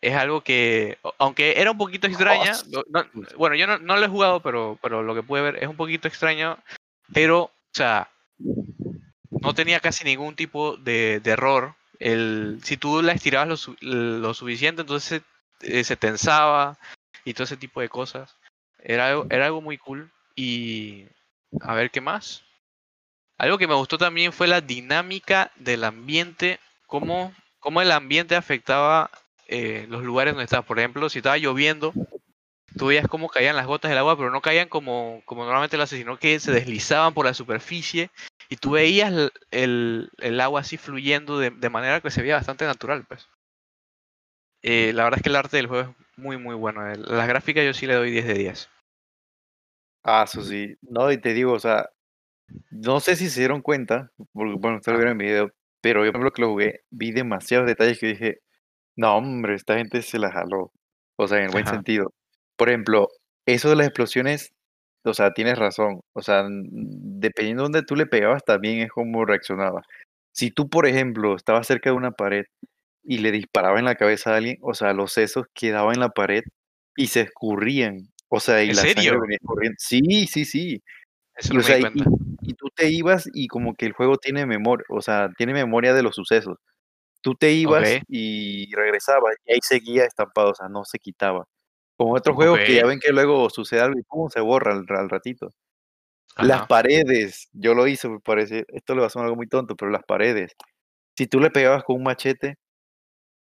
es algo que, aunque era un poquito extraña, no- bueno, yo no, no lo he jugado, pero, pero lo que pude ver es un poquito extraño, pero, o sea, no tenía casi ningún tipo de, de error. El, si tú la estirabas lo, lo suficiente, entonces eh, se tensaba y todo ese tipo de cosas. Era era algo muy cool. Y a ver qué más. Algo que me gustó también fue la dinámica del ambiente, cómo, cómo el ambiente afectaba eh, los lugares donde estabas. Por ejemplo, si estaba lloviendo, tú veías cómo caían las gotas del agua, pero no caían como, como normalmente lo hace, sino que se deslizaban por la superficie y tú veías el, el- agua así fluyendo de, de manera que se veía bastante natural, pues. Eh, la verdad es que el arte del juego es muy, muy bueno. Las gráficas yo sí le doy 10 de 10. Ah, eso sí. No, y te digo, o sea, no sé si se dieron cuenta, porque bueno, ustedes lo vieron en mi video, pero yo por ejemplo que lo jugué, vi demasiados detalles que dije, no, hombre, esta gente se la jaló. O sea, en el buen Ajá. sentido. Por ejemplo, eso de las explosiones, o sea, tienes razón. O sea, dependiendo de donde tú le pegabas, también es como reaccionaba. Si tú, por ejemplo, estabas cerca de una pared y le disparaba en la cabeza a alguien, o sea, los sesos quedaban en la pared y se escurrían. O sea, y ¿En la sangre serio? venía escurriendo. Sí, sí, sí. Eso no o me di cuenta. y tú te ibas y como que el juego tiene memoria, o sea, tiene memoria de los sucesos. Tú te ibas y regresabas y ahí seguía estampado, o sea, no se quitaba. Como otros juegos que ya ven que luego sucede algo y pum, se borra al, al ratito. Las paredes, yo lo hice, me parece, esto le va a sonar algo muy tonto, pero las paredes, si tú le pegabas con un machete,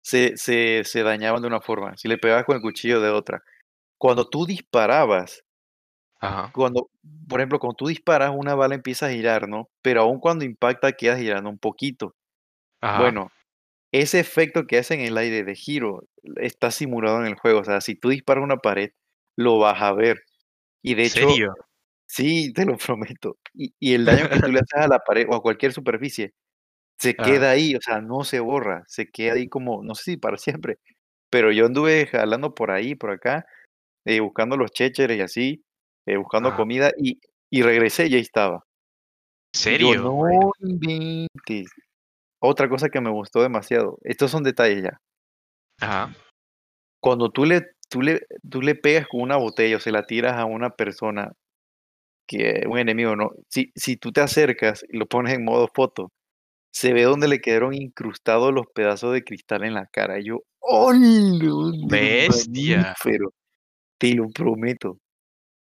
se, se, se dañaban de una forma, si le pegabas con el cuchillo de otra. cuando tú disparabas, Ajá. cuando, por ejemplo, cuando tú disparas, una bala empieza a girar, ¿no? Pero aún cuando impacta, queda girando un poquito. Ajá. Bueno, ese efecto que hace en el aire de giro está simulado en el juego. O sea, si tú disparas una pared, lo vas a ver. Y de ¿En hecho, serio? sí, te lo prometo. Y, y el daño que tú le haces a la pared o a cualquier superficie, se Ajá. queda ahí, o sea, no se borra, se queda ahí como, no sé si para siempre, pero yo anduve jalando por ahí, por acá, eh, buscando los chécheres y así, eh, buscando comida y, y regresé y ahí estaba. ¿En yo, serio? no inventes. Otra cosa que me gustó demasiado, estos son detalles ya. Ajá. Cuando tú le, tú le, tú le pegas con una botella o se la tiras a una persona, que un enemigo, ¿no? Si, si tú te acercas y lo pones en modo foto, se ve donde le quedaron incrustados los pedazos de cristal en la cara. Y yo, ¡oh, Bestia. mamífero! Te lo prometo.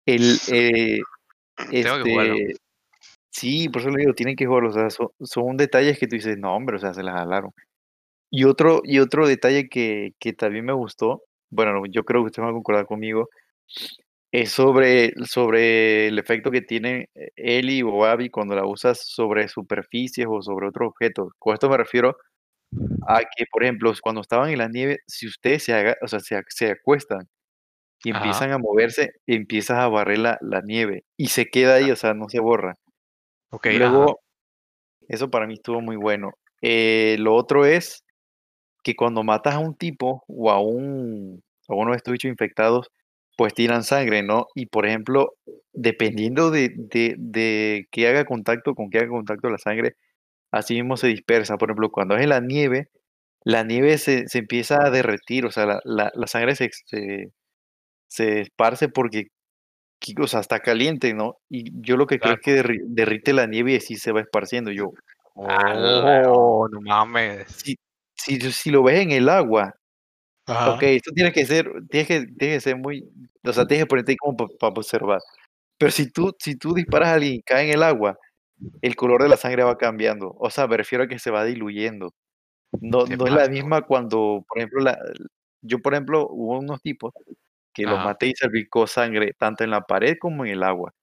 El, eh, Tengo que jugarlo. este, sí, por eso le digo, tienen que jugarlo. O sea, son, son detalles que tú dices, no, hombre, o sea, se las jalaron. Y otro, y otro detalle que, que también me gustó, bueno, yo creo que usted va a concordar conmigo, es sobre, sobre el efecto que tiene eh, Ellie o Abby cuando la usas sobre superficies o sobre otros objetos. Con esto me refiero a que, por ejemplo, cuando estaban en la nieve, si ustedes se, haga, o sea, se, se acuestan y Ajá. empiezan a moverse, empiezas a barrer la, la nieve y se queda ahí, o sea, no se borra. Ok, ajá. Luego, eso para mí estuvo muy bueno. Eh, lo otro es que cuando matas a un tipo o a un a uno de estos bichos infectados, pues tiran sangre, ¿no? Y por ejemplo, dependiendo de, de, de que haga contacto, con que haga contacto la sangre, así mismo se dispersa. Por ejemplo, cuando es en la nieve, la nieve se, se empieza a derretir, o sea, la, la, la sangre se, se, se esparce porque, o sea, está caliente, ¿no? Y yo lo que creo es que derri- derrite la nieve y así se va esparciendo. Yo, oh, no mames. si, si, si lo ves en el agua, Ajá. Ok, esto tiene que ser, tienes que, que ser muy, o sea, tienes que ponerte ahí como para observar. Pero si tú, si tú disparas a alguien y cae en el agua, el color de la sangre va cambiando. O sea, me refiero a que se va diluyendo. No, no es la misma cuando, por ejemplo, la, yo, por ejemplo, hubo unos tipos que los Ajá. maté y salpicó sangre tanto en la pared como en el agua.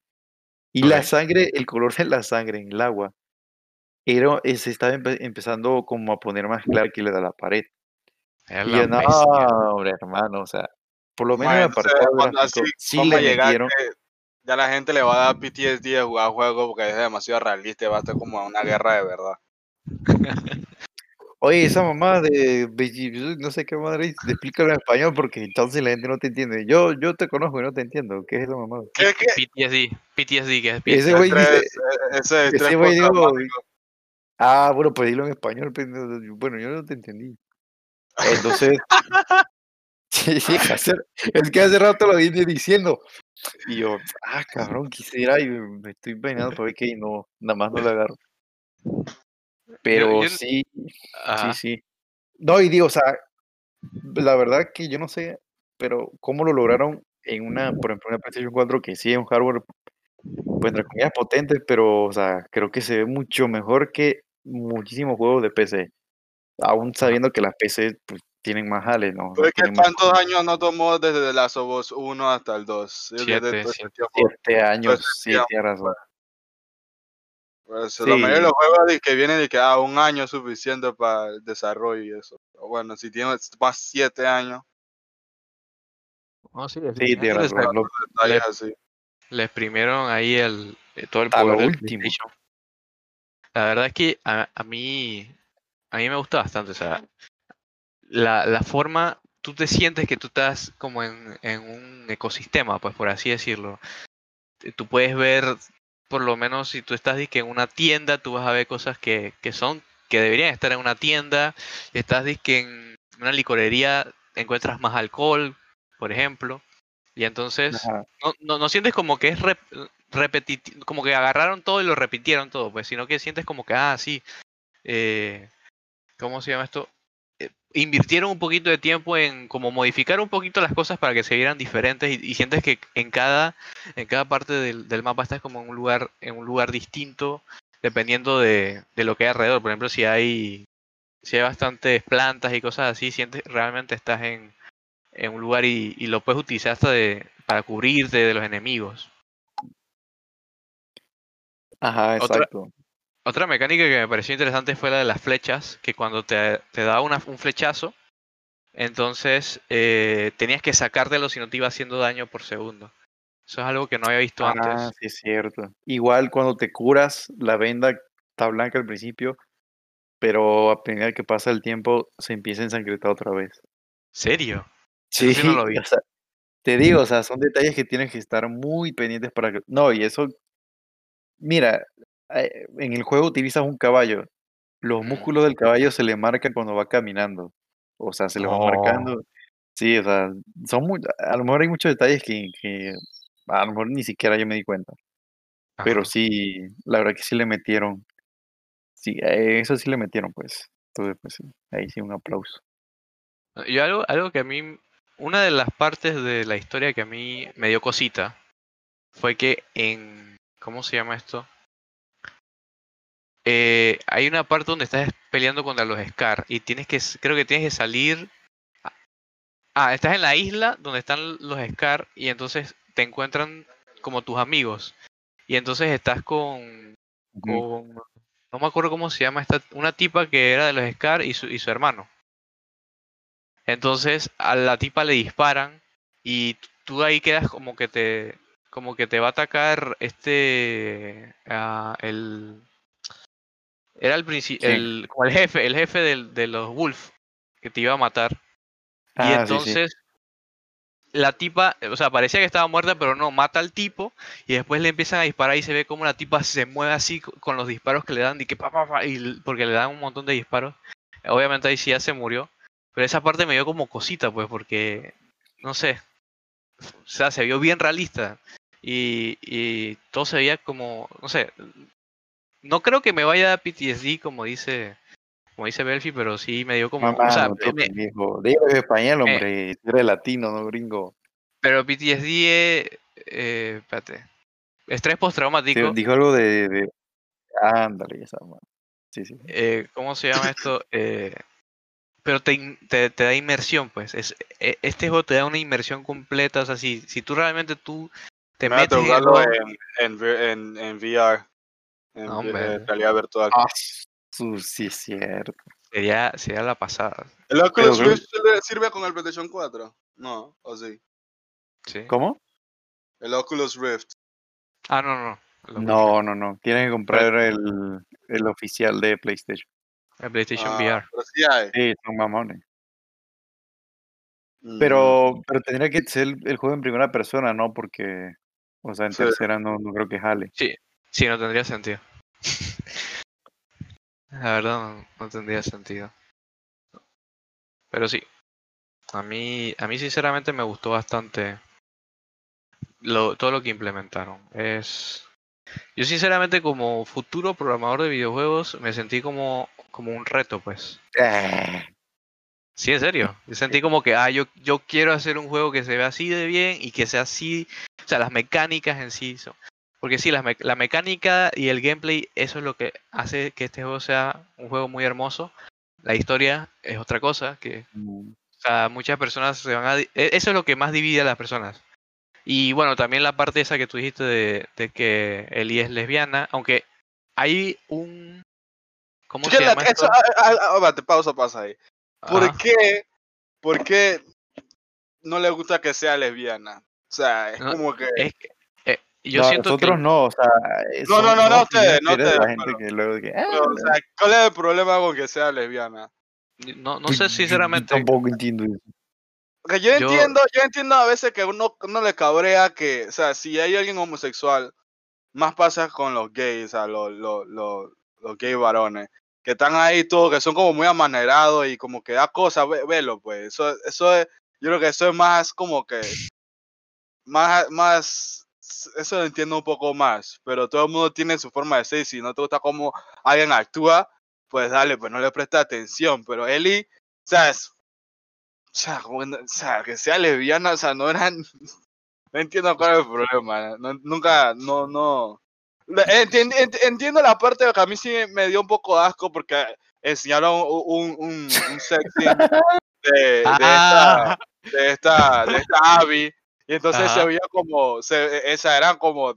Y la Ok. sangre, el color de la sangre en el agua, era, eh, se estaba empe- empezando como a poner más claro que le da la pared. Es Y la yo, no, hombre, hermano, o sea, por lo menos en cuando así sí le llegar metieron. que ya la gente le va a dar PTSD de jugar juegos porque es demasiado realista y va a ser como una guerra de verdad. Oye, esa mamá de no sé qué madre, dice, explícalo en español porque entonces la gente no te entiende. Yo, yo te conozco y no te entiendo. ¿Qué es esa mamá? ¿Qué es que PTSD. PTSD, que es Ese PTSD. güey dice, ese ese güey dijo, ah, bueno, pues dilo en español. no- Bueno, yo no te entendí. Entonces, sí, sí, hace- es que hace rato lo vine diciendo. Y yo, ah, cabrón, quisiera y me estoy peinando para ver que no, nada más no le agarro. Pero yo- sí, Ajá. sí, sí. No, y digo, o sea, la verdad que yo no sé, pero cómo lo lograron en una, por ejemplo, una PlayStation 4 que sí es un hardware, pues entre comillas potente, pero, o sea, creo que se ve mucho mejor que muchísimos juegos de PC. Aún sabiendo que las PC pues, tienen más jales, ¿no? Pero es que Tienen más cuántos años no tomó desde The Last of Us 1 hasta el 2. Desde Siete, siete. siete años, ese sí, tienes razón. Pues, La mayoría de Sí. los juegos de que vienen de que ah, un año es suficiente para el desarrollo y eso. Pero bueno, si tienes más siete años, No, sí, Sí, tienes les- razón. detalles así. le exprimieron ahí el, eh, todo el poder del último. La verdad es que a, a mí a mí me gusta bastante, o sea, la, la forma, tú te sientes que tú estás como en, en un ecosistema, pues por así decirlo. Tú puedes ver, por lo menos si tú estás que en una tienda, tú vas a ver cosas que, que son, que deberían estar en una tienda. Si estás que en una licorería, encuentras más alcohol, por ejemplo. Y entonces no, no, no sientes como que es repetitivo, como que agarraron todo y lo repitieron todo, pues, sino que sientes como que, ah, sí, eh, ¿cómo se llama esto? Invirtieron un poquito de tiempo en como modificar un poquito las cosas para que se vieran diferentes y, y sientes que en cada, en cada parte del, del mapa estás como en un lugar, en un lugar distinto, dependiendo de, de lo que hay alrededor. Por ejemplo, si hay, si hay bastantes plantas y cosas así, sientes realmente estás en, en un lugar y, y lo puedes utilizar hasta de, para cubrirte de los enemigos. Ajá, exacto. Otra mecánica que me pareció interesante fue la de las flechas, que cuando te, te una- un flechazo, entonces eh, tenías que sacártelo si no te iba haciendo daño por segundo. Eso es algo que no había visto Ah, antes. sí, es cierto. Igual cuando te curas, la venda está blanca al principio, pero a medida que pasa el tiempo se empieza a ensangrentar otra vez. ¿Serio? Sí, sí no lo vi. o sea, te digo, o sea, son detalles que tienes que estar muy pendientes para que... No, y eso, mira, en el juego utilizas un caballo. Los músculos del caballo se le marcan cuando va caminando. O sea, se le va No. marcando. Sí, o sea, son muy... A lo mejor hay muchos detalles que, que a lo mejor ni siquiera yo me di cuenta. Pero sí, la verdad que sí le metieron. Sí, eh, eso sí le metieron, pues. Entonces, pues sí, ahí sí un aplauso. Y algo, algo que a mí, una de las partes de la historia que a mí me dio cosita fue que en, ¿cómo se llama esto? Eh, hay una parte donde estás peleando contra los Scar y tienes que, creo que tienes que salir. Ah, estás en la isla donde están los Scar y entonces te encuentran como tus amigos. Y entonces estás con, con, no me acuerdo cómo se llama esta, una tipa que era de los Scar y su, y su hermano. Entonces a la tipa le disparan y tú ahí quedas como que te, como que te va a atacar este, ah, el, era el ¿Quién? el, como el jefe, el jefe del- de los Wolf que te iba a matar. Y Ah, sí, sí. entonces la tipa, o sea, parecía que estaba muerta, pero no, mata al tipo y después le empiezan a disparar y se ve como la tipa se mueve así co- con los disparos que le dan y que pa, pa, pa, y porque le dan un montón de disparos. Obviamente ahí sí ya se murió, pero esa parte me dio como cosita, pues, porque, no sé, o sea, se vio bien realista y, y todo se veía como, no sé, no creo que me vaya a dar PTSD como dice, como dice Belfi, pero sí me dio como, Mamá, o sea, no, me-. Dilo en español, hombre. Tú eres latino, no gringo. pero PTSD es, eh, espérate, estrés Sí, postraumático. dijo algo de... de... Ándale, esa madre. Sí, sí. eh, ¿cómo se llama esto? Eh, pero te, in- te, te da inmersión, pues. Es, e- este juego te da una inmersión completa. O sea, si, si tú realmente tú te Me voy a metes en en, en VR. En No, vi- hombre. eh, realidad virtual. Ah, su- sí, es cierto. sería, sería la pasada. ¿El Oculus Rift sirve- sirve con el PlayStation 4? No, o sí. ¿sí? ¿Cómo? El Oculus Rift. Ah, no, no. No, no, no. Tienes que comprar el, el oficial de PlayStation. El PlayStation Ah, VR. Pero sí hay. Sí, son mamones. Mm, Pero, pero tendría que ser el, el juego en primera persona, ¿no? Porque, o sea, en Sí. tercera no, no creo que jale. Sí, no tendría sentido. La verdad, no, no tendría sentido. Pero sí. A mí, a mí sinceramente me gustó bastante lo, todo lo que implementaron. Es. Yo sinceramente como futuro programador de videojuegos me sentí como, como un reto, pues. Ah, Sí, en serio. Yo sentí como que, ah, yo, yo quiero hacer un juego que se vea así de bien y que sea así. O sea, las mecánicas en sí son. Porque sí, las me- la mecánica y el gameplay, eso es lo que hace que este juego sea un juego muy hermoso. La historia es otra cosa, que mm, o sea, muchas personas se van a... e- Eso es lo que más divide a las personas. Y bueno, también la parte esa que tú dijiste de, de que Ellie es lesbiana, aunque hay un... ¿Cómo se la- llama esto? eso, ah, espérate, pausa, pausa ahí. ¿Por Ajá. qué? ¿Por qué no le gusta que sea lesbiana? O sea, es No, como que... Es que, yo no, siento que... nosotros no, o sea, eh, No, no, no, no ustedes, no de la ustedes, gente pero- que luego que, pero, ah, o sea, ¿cuál es el problema con que sea lesbiana? No, no sé sinceramente. tampoco entiendo eso. Porque yo, Yo- entiendo, yo entiendo a veces que uno, uno le cabrea que, o sea, si hay alguien homosexual, más pasa con los gays, o sea, los, los, los, los gay varones, que están ahí todos, que son como muy amanerados y como que da cosas, ve- velo, pues, eso, eso es, yo creo que eso es más como que, más, más, eso lo entiendo un poco más, pero todo el mundo tiene su forma de ser si no te gusta cómo alguien actúa, pues dale, pues no le presta atención, pero Eli, o sea, es- o sea, como no- o sea, que sea lesbiana, o sea, no eran, no entiendo cuál es el problema, no- nunca, no, no, Le- entien- ent- entiendo la parte que a mí sí me dio un poco de asco porque enseñaron un, un, un, un sex scene de, de Ah, de esta, de esta Abby. Y entonces se veía como, se, esa eran como,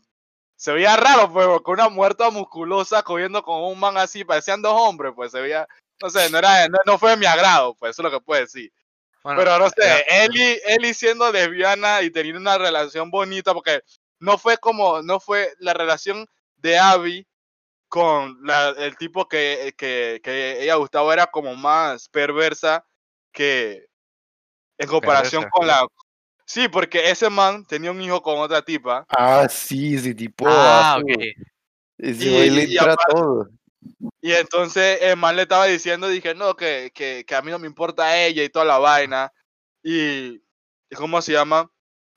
se veía raro, pues, porque una muerta musculosa cogiendo con un man así, parecían dos hombres, pues se veía, no sé, no era, no, no fue de mi agrado, pues, eso es lo que puedo decir. Bueno, Pero no sé, era- Eli, Eli siendo lesbiana y teniendo una relación bonita, porque no fue como, no fue la relación de Abby con la- el tipo que, que, que ella gustaba, era como más perversa que en comparación Perversa. con la... Sí, porque ese man tenía un hijo con otra tipa. Ah, sí, ese tipo. Ah, ok. Ese Y- güey le y entra aparte- todo. Y entonces el man le estaba diciendo, dije, no, que, que, que a mí no me importa ella y toda la vaina. Y, y ¿cómo se llama?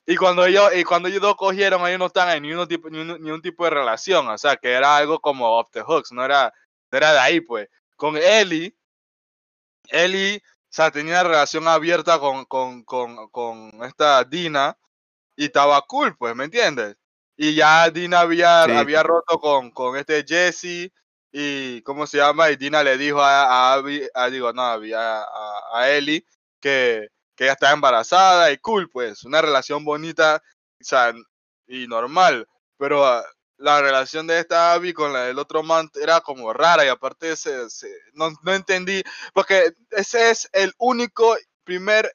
Y cuando ellos, y cuando ellos dos cogieron, ellos no estaban en ni, uno tipo, ni, un, ni un tipo de relación. O sea, que era algo como off the hooks, no era, no era de ahí, pues. Con Ellie, Ellie, o sea, tenía relación abierta con, con, con, con esta Dina y estaba cool, pues, ¿me entiendes? Y ya Dina había, Sí. había roto con, con este Jesse y, ¿cómo se llama? Y Dina le dijo a, a Abby, a, digo, no, Abby, a, a, a Ellie que, que ella estaba embarazada y cool, pues, una relación bonita, o sea, y normal, pero ah, la relación de esta Abby con la del otro man era como rara y aparte se, se- no, no entendí, porque ese es el único primer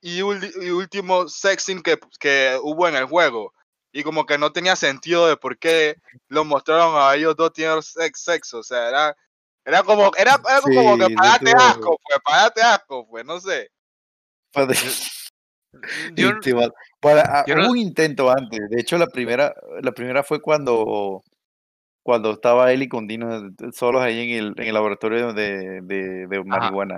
y, último sexing que, que hubo en el juego. Y como que no tenía sentido de por qué lo mostraron a ellos dos teniendo sex, sexo. O sea, era, era como, era algo como que Sí, no pagate tuvo- asco, pues, pagate asco, pues, no sé. Yo- y para- ah, yo no- un intento antes. De hecho, la primera, la primera fue cuando, cuando estaba Eli con Dino solos ahí en el, en el laboratorio de, de, de marihuana.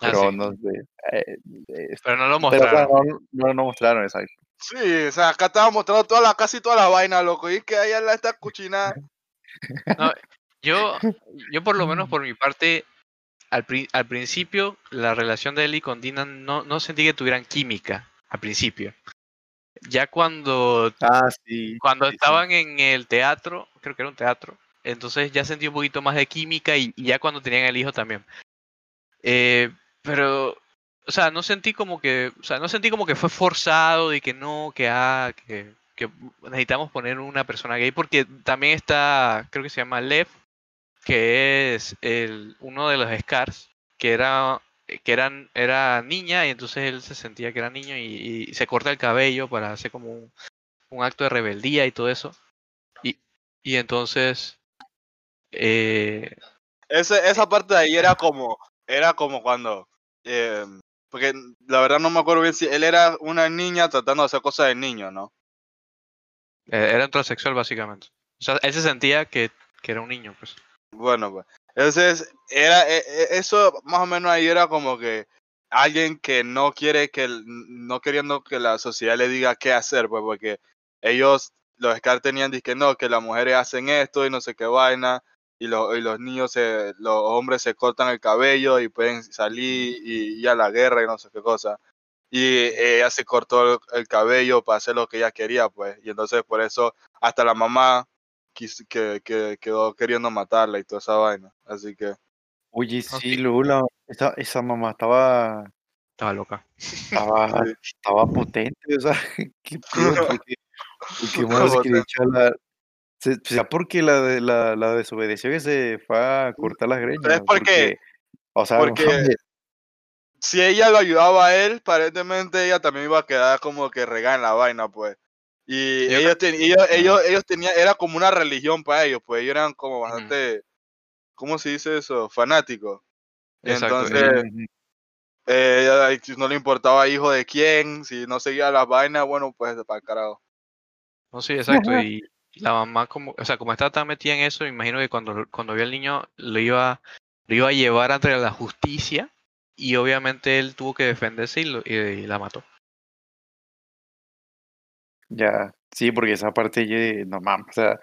Ah, Pero sí. no sé. eh, eh, Pero no lo pero mostraron. no, no, no mostraron, exacto. Sí, o sea, acá estaba mostrando toda la, casi toda la vaina, loco. Y que ella la está cuchinada. Yo, yo por lo menos por mi parte, al, pri- al principio, la relación de Ellie con Dina no, no sentí que tuvieran química, al principio. Ya cuando, Ah, sí. cuando sí, sí. estaban en el teatro, creo que era un teatro, entonces ya sentí un poquito más de química y, y ya cuando tenían el hijo también. Eh, pero, o sea, no sentí como que, o sea, no sentí como que fue forzado de que no, que ah, que, que necesitamos poner una persona gay, porque también está, creo que se llama Lev, que es el, uno de los Scars, que era que eran, era niña y entonces él se sentía que era niño y, y se corta el cabello para hacer como un, un acto de rebeldía y todo eso. Y, y entonces, eh, Ese, esa parte de ahí era como, era como cuando, eh, porque la verdad no me acuerdo bien si él era una niña tratando de hacer cosas de niño, ¿no? eh, era un transexual básicamente. O sea, él se sentía que, que era un niño, pues. Bueno, pues. Entonces, era, e- e- eso más o menos ahí era como que alguien que no quiere que, no queriendo que la sociedad le diga qué hacer, pues, porque ellos, los Scar tenían, que no, que las mujeres hacen esto y no sé qué vaina, y, los y los niños, se, los hombres se cortan el cabello y pueden salir y ir a la guerra y no sé qué cosa. Y ella se cortó el cabello para hacer lo que ella quería, pues, y entonces por eso hasta la mamá quis- que, que quedó queriendo matarla y toda esa vaina. Así que, Oye, No, sí. Lula, esa, esa mamá estaba, Estaba loca. estaba, Sí. estaba potente, o sea, qué pedo, porque, porque Súper más que la, se, será porque la, de- la, la desobedeció que se fue a cortar las greñas, es porque- o sea, porque si ella lo ayudaba a él, aparentemente ella también iba a quedar como que regada en la vaina, pues. Y Yo ellos, ten- ellos, ellos, ellos tenían, era como una religión para ellos, pues ellos eran como bastante, ¿cómo se dice eso? Fanáticos. Exacto. entonces, eh, si no le importaba hijo de quién, si no seguía las vainas, bueno, pues para el carajo. No, sí, exacto. Y la mamá, como, o sea, como estaba tan metida en eso, me imagino que cuando, cuando vio al niño lo iba, lo iba a llevar ante la justicia y obviamente él tuvo que defenderse y, lo- y- y la mató. Ya, sí, porque esa parte, yo, no mames, o sea,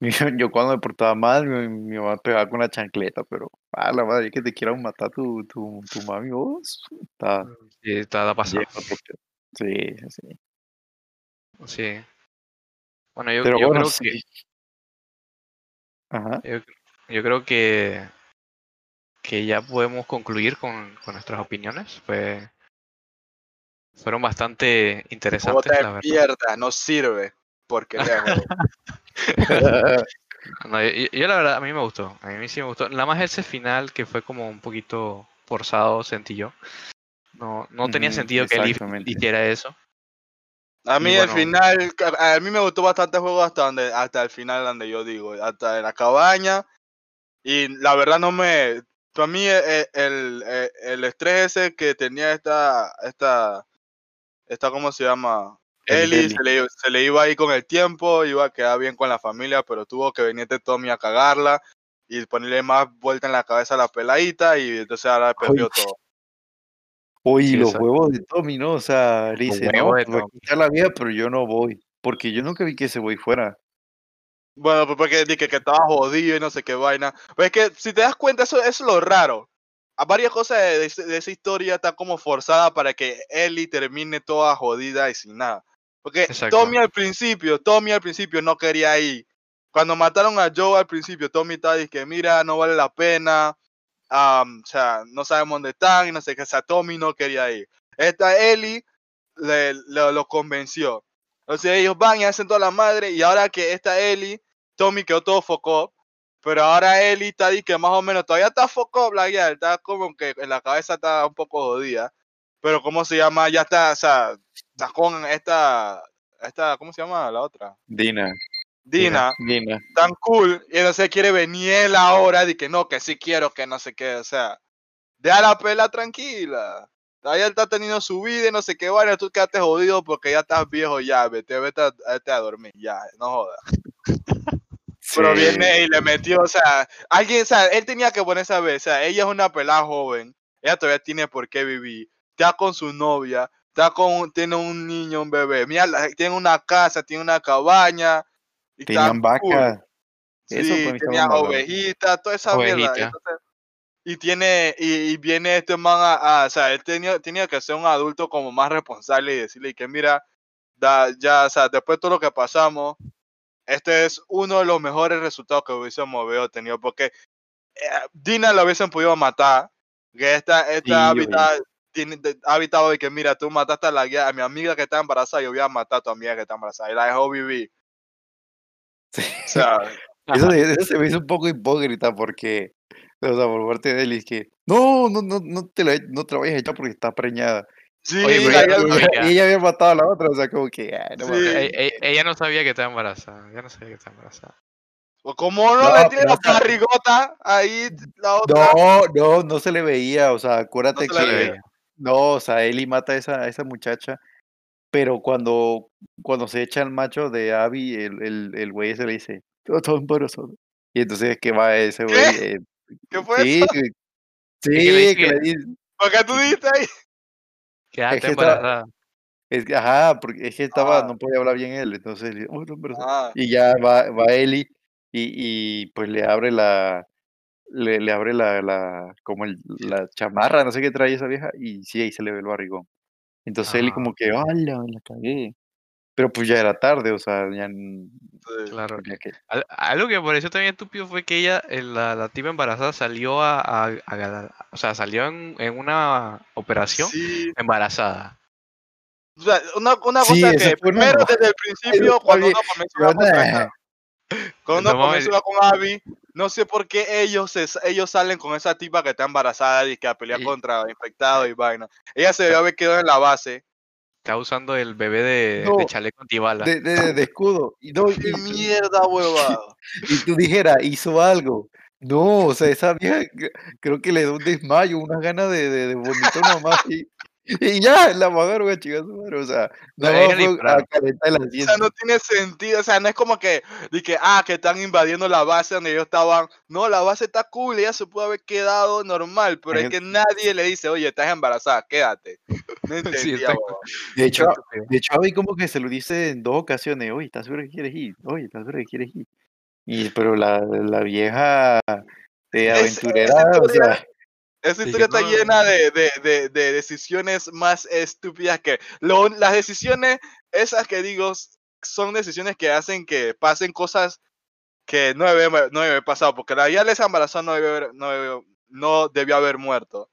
yo, cuando me portaba mal, mi, mi mamá pegaba con la chancleta, pero, a la madre, que te quieran matar tu, tu, tu mami, vos, está Y estaba pasado. lleno de pedo. Sí, sí. Sí. Bueno, yo, Pero yo bueno, creo sí. que Ajá. yo, yo creo que que ya podemos concluir con, con nuestras opiniones. Fue fueron bastante interesantes, la de verdad. mierda, no sirve. Porque. No, yo, yo la verdad, a mí me gustó. A mí sí me gustó. Nada más ese final que fue como un poquito forzado, sentí yo. No, no tenía Ujú, sentido que él hiciera eso. A mí el final, a mí me gustó bastante el juego hasta donde, hasta el final donde yo digo, hasta en la cabaña. Y la verdad no me, para mí el, el, el- el estrés ese que tenía esta, esta, esta, ¿cómo se llama? El Ellie, Ellie. se le, se le iba ahí con el tiempo, iba a quedar bien con la familia, pero tuvo que venir de Tommy a cagarla y ponerle más vuelta en la cabeza a la peladita y entonces ahora perdió Ay, todo. Oye, Sí, los huevos de Tommy, ¿no? O sea, le dice, no, voy a quitar la vida, pero yo no voy. Porque yo nunca vi que ese güey fuera. Bueno, pues porque dije que estaba jodido y no sé qué vaina. Pero es que si te das cuenta, eso, eso es lo raro. Varias cosas de, de esa historia está como forzada para que Ellie termine toda jodida y sin nada. Porque Exacto. Tommy al principio, Tommy al principio no quería ir. Cuando mataron a Joe al principio, Tommy estaba diciendo que mira, no vale la pena. am, o sea, no sabemos dónde están y no sé qué. O sea, Tommy no quería ir. Esta Ellie le, le- lo convenció. Entonces ellos van y hacen toda la madre. Y ahora que esta Ellie, Tommy quedó todo focó. Pero ahora Ellie está que más o menos todavía está focó, la ya, está como que en la cabeza está un poco jodida. Pero ¿cómo se llama? Ya está, o sea, está con esta, esta, ¿cómo se llama la otra? Dina, Dina, Dina. tan cool. Y entonces quiere venir él ahora y que no, que sí quiero, que no sé qué, o sea, deja la pela tranquila. Ella está teniendo su vida y no sé qué, bueno, tú quedaste jodido porque ya estás viejo ya, vete, vete a, vete a dormir, ya, no jodas. Pero Sí. viene y le metió, o sea, alguien, o sea, él tenía que ponerse a ver, o sea, ella es una pelada joven, ella todavía tiene por qué vivir, está con su novia, está con, tiene un niño, un bebé, mira, tiene una casa, tiene una cabaña, y Tenían cool. vaca. Eso Sí, tenía ovejitas, toda esa mierda. Ovejita. entonces, y tiene, y, y viene este man a, a- o sea, él tenía, tenía que ser un adulto como más responsable y decirle que mira, da, ya, o sea, después de todo lo que pasamos, este es uno de los mejores resultados que hubiésemos tenido, porque eh, Dina lo hubiesen podido matar, que esta, Sí, esta habita, tiene, de- ha habitado de que mira, tú mataste a la a mi amiga que está embarazada, yo voy a matar a tu amiga que está embarazada, y la dejó vivir. Sí. O sea, Eso, se me hizo un poco hipócrita porque, o sea, por parte de él es que, no, no, no, no te la, no te la vayas a echar porque está preñada. Sí, Oye, pero la ella ella, ella había matado a la otra, o sea, como que, ay, no Sí. E- ella no sabía que estaba embarazada. Ella no sabía que estaba embarazada. O como no, No, le tiene la barrigota ahí, la otra. No, no, no se le veía, o sea, acuérdate No se que, no, o sea, Eli mata a esa, a esa muchacha, pero cuando, cuando se echa el macho de Abby, el, el, el güey ese le dice, todo, embarazado. Y entonces que va ese ¿Qué? güey, eh, ¿Qué fue sí, eso? sí, que le dice ¿Por qué tú dijiste ahí? Quedaste que estaba- embarazada. es que, ajá, porque es que estaba, Ah. no podía hablar bien él, entonces, "Oh, no, embarazado". Ah, y ya va, va Eli y, y pues le abre la, le, le abre la, la, como el, la chamarra, no sé qué trae esa vieja, y sí, ahí se le ve el barrigón. Entonces Eli Ah. como que, ¡hala! La cagué. Pero pues ya era tarde, o sea, ya. Claro. que... Al- Algo que me pareció también estúpido fue que ella, eh, la, la tipa embarazada, salió a, a- a o sea, salió en, en una operación Sí. embarazada. O sea, una, una Sí, cosa que una primero desde el principio, cuando uno comenzó a cuando uno comenzó con Abby, no sé por qué ellos, se- ellos salen con esa tipa que está embarazada y que a pelear Y- contra infectados y vaina. Ella se debió haber quedado en la base. Está usando el bebé de, No, de chaleco antibala. De, de, de escudo. Y, no, y, ¡Qué y- mierda, huevado! y tú dijeras, hizo algo. No, o sea, esa vieja cre- creo que le dio un desmayo, unas ganas de, de, de vomitar nomás. Y, y ya, la chingar su madre. O sea, No, a calentar el O sea, no tiene sentido. O sea, no es como que, de que, ah, que están invadiendo la base donde ellos estaban. No, la base está cool, ella se puede haber quedado normal, pero es que nadie le dice, oye, estás embarazada, quédate. No entendía, huevón. De hecho, de hecho, Abby como que se lo dice en dos ocasiones. Oye, ¿estás seguro que quieres ir? Oye, ¿estás seguro que quieres ir? Y, pero la, la vieja Esa- aventurera, esa o historia- sea, Esa historia está no. llena de, de, de, de decisiones más estúpidas que... Lo, las decisiones, esas que digo, son decisiones que hacen que pasen cosas que no debe, no debe haber pasado, porque la ya les embarazó no, debe haber- no, debe- no debió haber muerto.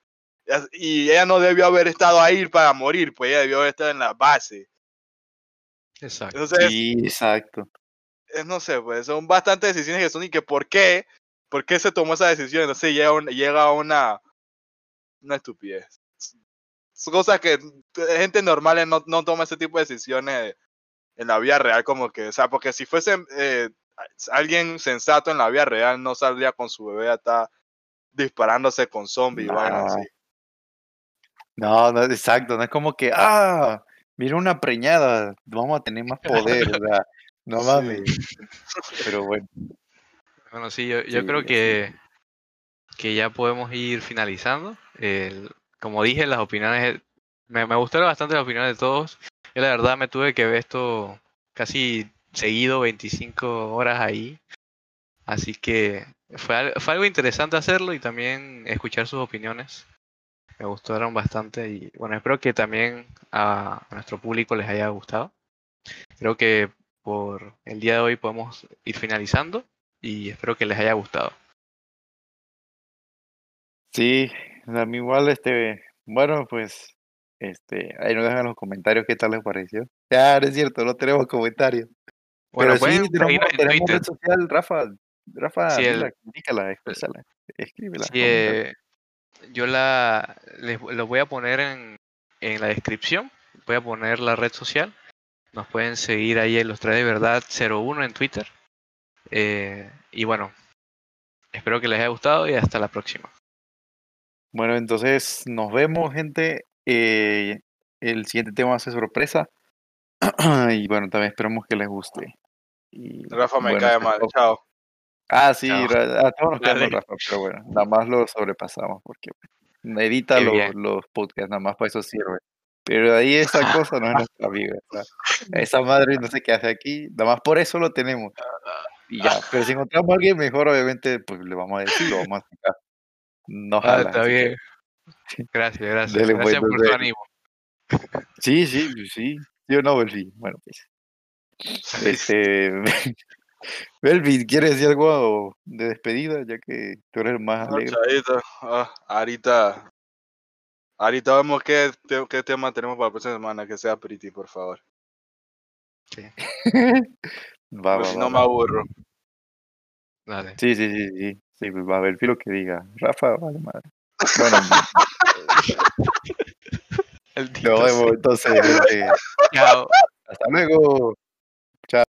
Y ella no debió haber estado ahí para morir, pues ella debió haber estado en la base. Exacto. Entonces, Sí, exacto. es, no sé, pues son bastantes decisiones que son y que por qué, por qué se tomó esa decisión. Entonces llega, un- llega a una, una estupidez. Son cosas que gente normal no, no toma ese tipo de decisiones en la vida real, como que, o sea, porque si fuese eh, alguien sensato en la vida real, no saldría con su bebé a estar disparándose con zombies y vainas Nah. así. No, no, exacto. No es como que, ah, mira una preñada, vamos a tener más poder. O sea, no Sí. mames. Pero bueno, Bueno, sí, yo, yo Sí, creo sí. Que, ya podemos ir finalizando. Como dije, las opiniones, me, me gustaron bastante las opiniones de todos. Yo la verdad me tuve que ver esto casi seguido, 25 horas ahí. Así que fue, fue algo interesante hacerlo y también escuchar sus opiniones. Me gustaron bastante y bueno, espero que también a nuestro público les haya gustado. Creo que por el día de hoy podemos ir finalizando y espero que les haya gustado. Sí, a mí igual, este, bueno, pues, este, ahí nos dejan los comentarios qué tal les pareció. Ya, no es cierto, no tenemos comentarios. Bueno, Pero sí, pueden tenemos, red social, Rafa. Rafa, Sí, el- indícala, exprésala, escríbela. Sí, eh, yo la les lo voy a poner en, en la descripción. Voy a poner la red social. Nos pueden seguir ahí en los tres de verdad 01 en Twitter. Eh, y bueno, espero que les haya gustado y hasta la próxima. Bueno, entonces nos vemos, gente. Eh, el siguiente tema va a ser sorpresa. y bueno, también esperamos que les guste. Y, Rafa me bueno, cae mal, todo. chao. Ah, sí, Chao. A todos nos cae mal. Rafa, pero bueno, nada más lo sobrepasamos porque edita Qué lo- bien. los podcasts, nada más para eso sirve. Pero ahí esa cosa no es nuestra amiga. sea, esa madre no sé qué hace aquí, nada más por eso lo tenemos. Y ya, pero si encontramos a alguien mejor, obviamente, pues le vamos a decir, lo vamos a sacar. No Ah, jala, está así que- bien. Gracias, gracias. Dele, pues, Gracias por tu ánimo. Sí, sí, pues sí. Yo no, Belvi. Bueno, pues. Este. Belvi, ¿quieres decir algo de despedida? Ya que tú eres el más No, alegre. Ah, ahorita. Ahorita vemos qué, qué tema tenemos para la próxima semana. Que sea pretty, por favor. Va, Porque va, si va, no me aburro. Dale. Sí, sí, sí, sí. Sí, pues va a ver lo que diga. Rafa, vale madre. Bueno, El nos Tito, vemos sí. entonces. gente. Chao. Hasta luego.